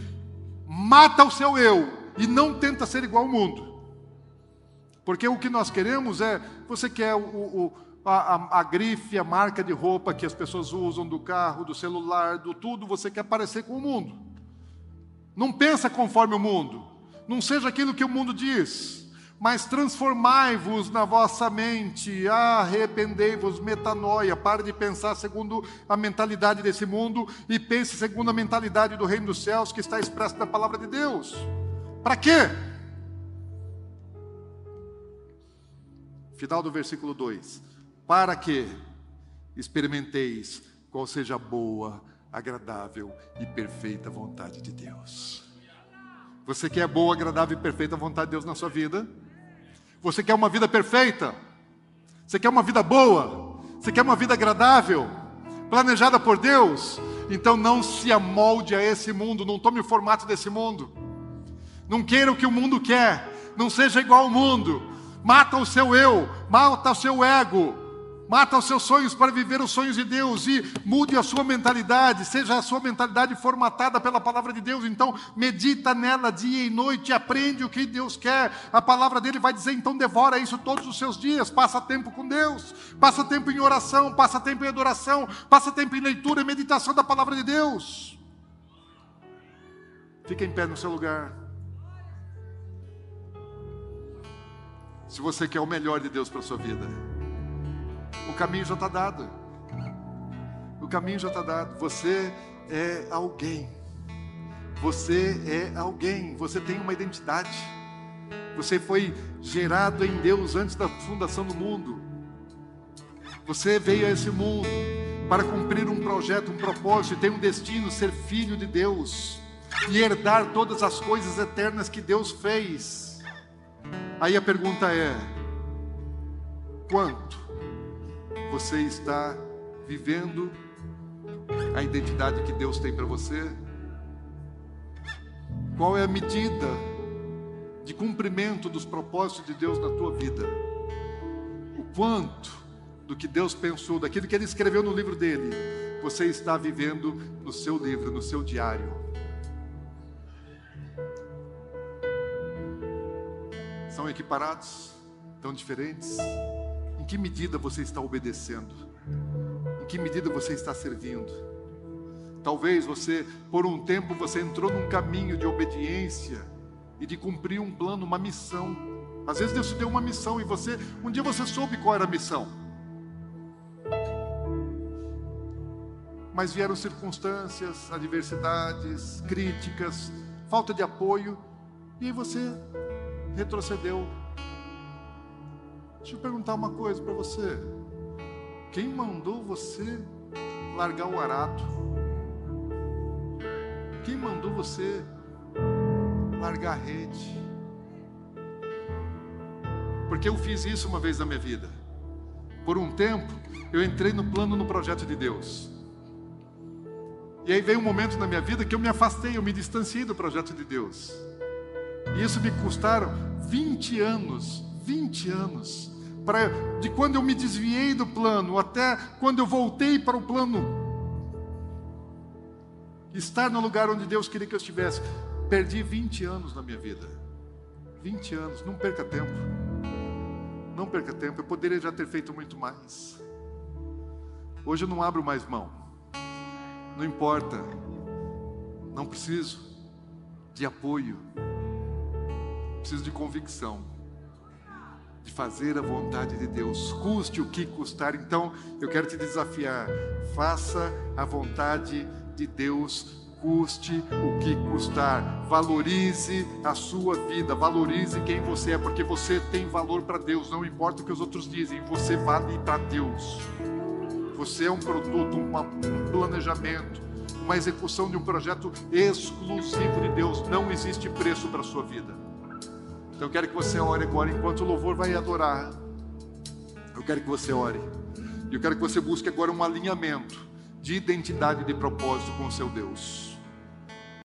mata o seu eu e não tenta ser igual ao mundo. Porque o que nós queremos é, você quer o, o, a, a, grife, a marca de roupa que as pessoas usam, do carro, do celular, do tudo, você quer parecer com o mundo. Não pensa conforme o mundo. Não seja aquilo que o mundo diz, mas transformai-vos na vossa mente, arrependei-vos, metanoia. Pare de pensar segundo a mentalidade desse mundo e pense segundo a mentalidade do reino dos céus que está expressa na palavra de Deus. Para quê? Final do versículo 2: Para que experimenteis qual seja a boa, agradável e perfeita vontade de Deus. Você quer boa, agradável e perfeita vontade de Deus na sua vida? Você quer uma vida perfeita? Você quer uma vida boa? Você quer uma vida agradável? Planejada por Deus? Então não se amolde a esse mundo, não tome o formato desse mundo. Não queira o que o mundo quer, não seja igual ao mundo. Mata o seu eu, mata o seu ego, Mata os seus sonhos para viver os sonhos de Deus e mude a sua mentalidade, seja a sua mentalidade formatada pela palavra de Deus. Então, medita nela dia e noite, aprende o que Deus quer. A palavra dele vai dizer, então devora isso todos os seus dias. Passa tempo com Deus, passa tempo em oração, passa tempo em adoração, passa tempo em leitura e meditação da palavra de Deus. Fique em pé no seu lugar. Se você quer o melhor de Deus para a sua vida. O caminho já está dado. O caminho já está dado. Você é alguém. Você é alguém. Você tem uma identidade. Você foi gerado em Deus antes da fundação do mundo. Você veio a esse mundo para cumprir um projeto, um propósito, e tem um destino, ser filho de Deus e herdar todas as coisas eternas que Deus fez. Aí a pergunta é: quanto você está vivendo a identidade que Deus tem para você? Qual é a medida de cumprimento dos propósitos de Deus na tua vida? O quanto do que Deus pensou, daquilo que Ele escreveu no livro dele, você está vivendo no seu livro, no seu diário? São equiparados? Tão diferentes? Em que medida você está obedecendo? Em que medida você está servindo? Talvez você, por um tempo, você entrou num caminho de obediência e de cumprir um plano, uma missão. Às vezes Deus te deu uma missão e você, um dia você soube qual era a missão. Mas vieram circunstâncias, adversidades, críticas, falta de apoio, e aí você retrocedeu Deixa eu perguntar uma coisa para você. Quem mandou você largar o arado? Quem mandou você largar a rede? Porque eu fiz isso uma vez na minha vida. Por um tempo, eu entrei no plano, no projeto de Deus. E aí veio um momento na minha vida que eu me afastei, eu me distanciei do projeto de Deus. E isso me custaram 20 anos, 20 anos pra, de quando eu me desviei do plano até quando eu voltei para o plano. Estar no lugar onde Deus queria que eu estivesse. Perdi 20 anos na minha vida. 20 anos, não perca tempo. Não perca tempo, eu poderia já ter feito muito mais. Hoje eu não abro mais mão. Não importa. Não preciso de apoio. Preciso de convicção de fazer a vontade de Deus, custe o que custar. Então, eu quero te desafiar: faça a vontade de Deus, custe o que custar. Valorize a sua vida, valorize quem você é, porque você tem valor para Deus, não importa o que os outros dizem, você vale para Deus. Você é um produto, um planejamento, uma execução de um projeto exclusivo de Deus. Não existe preço para a sua vida. Então eu quero que você ore agora, enquanto o louvor vai adorar. Eu quero que você ore. E eu quero que você busque agora um alinhamento de identidade e de propósito com o seu Deus.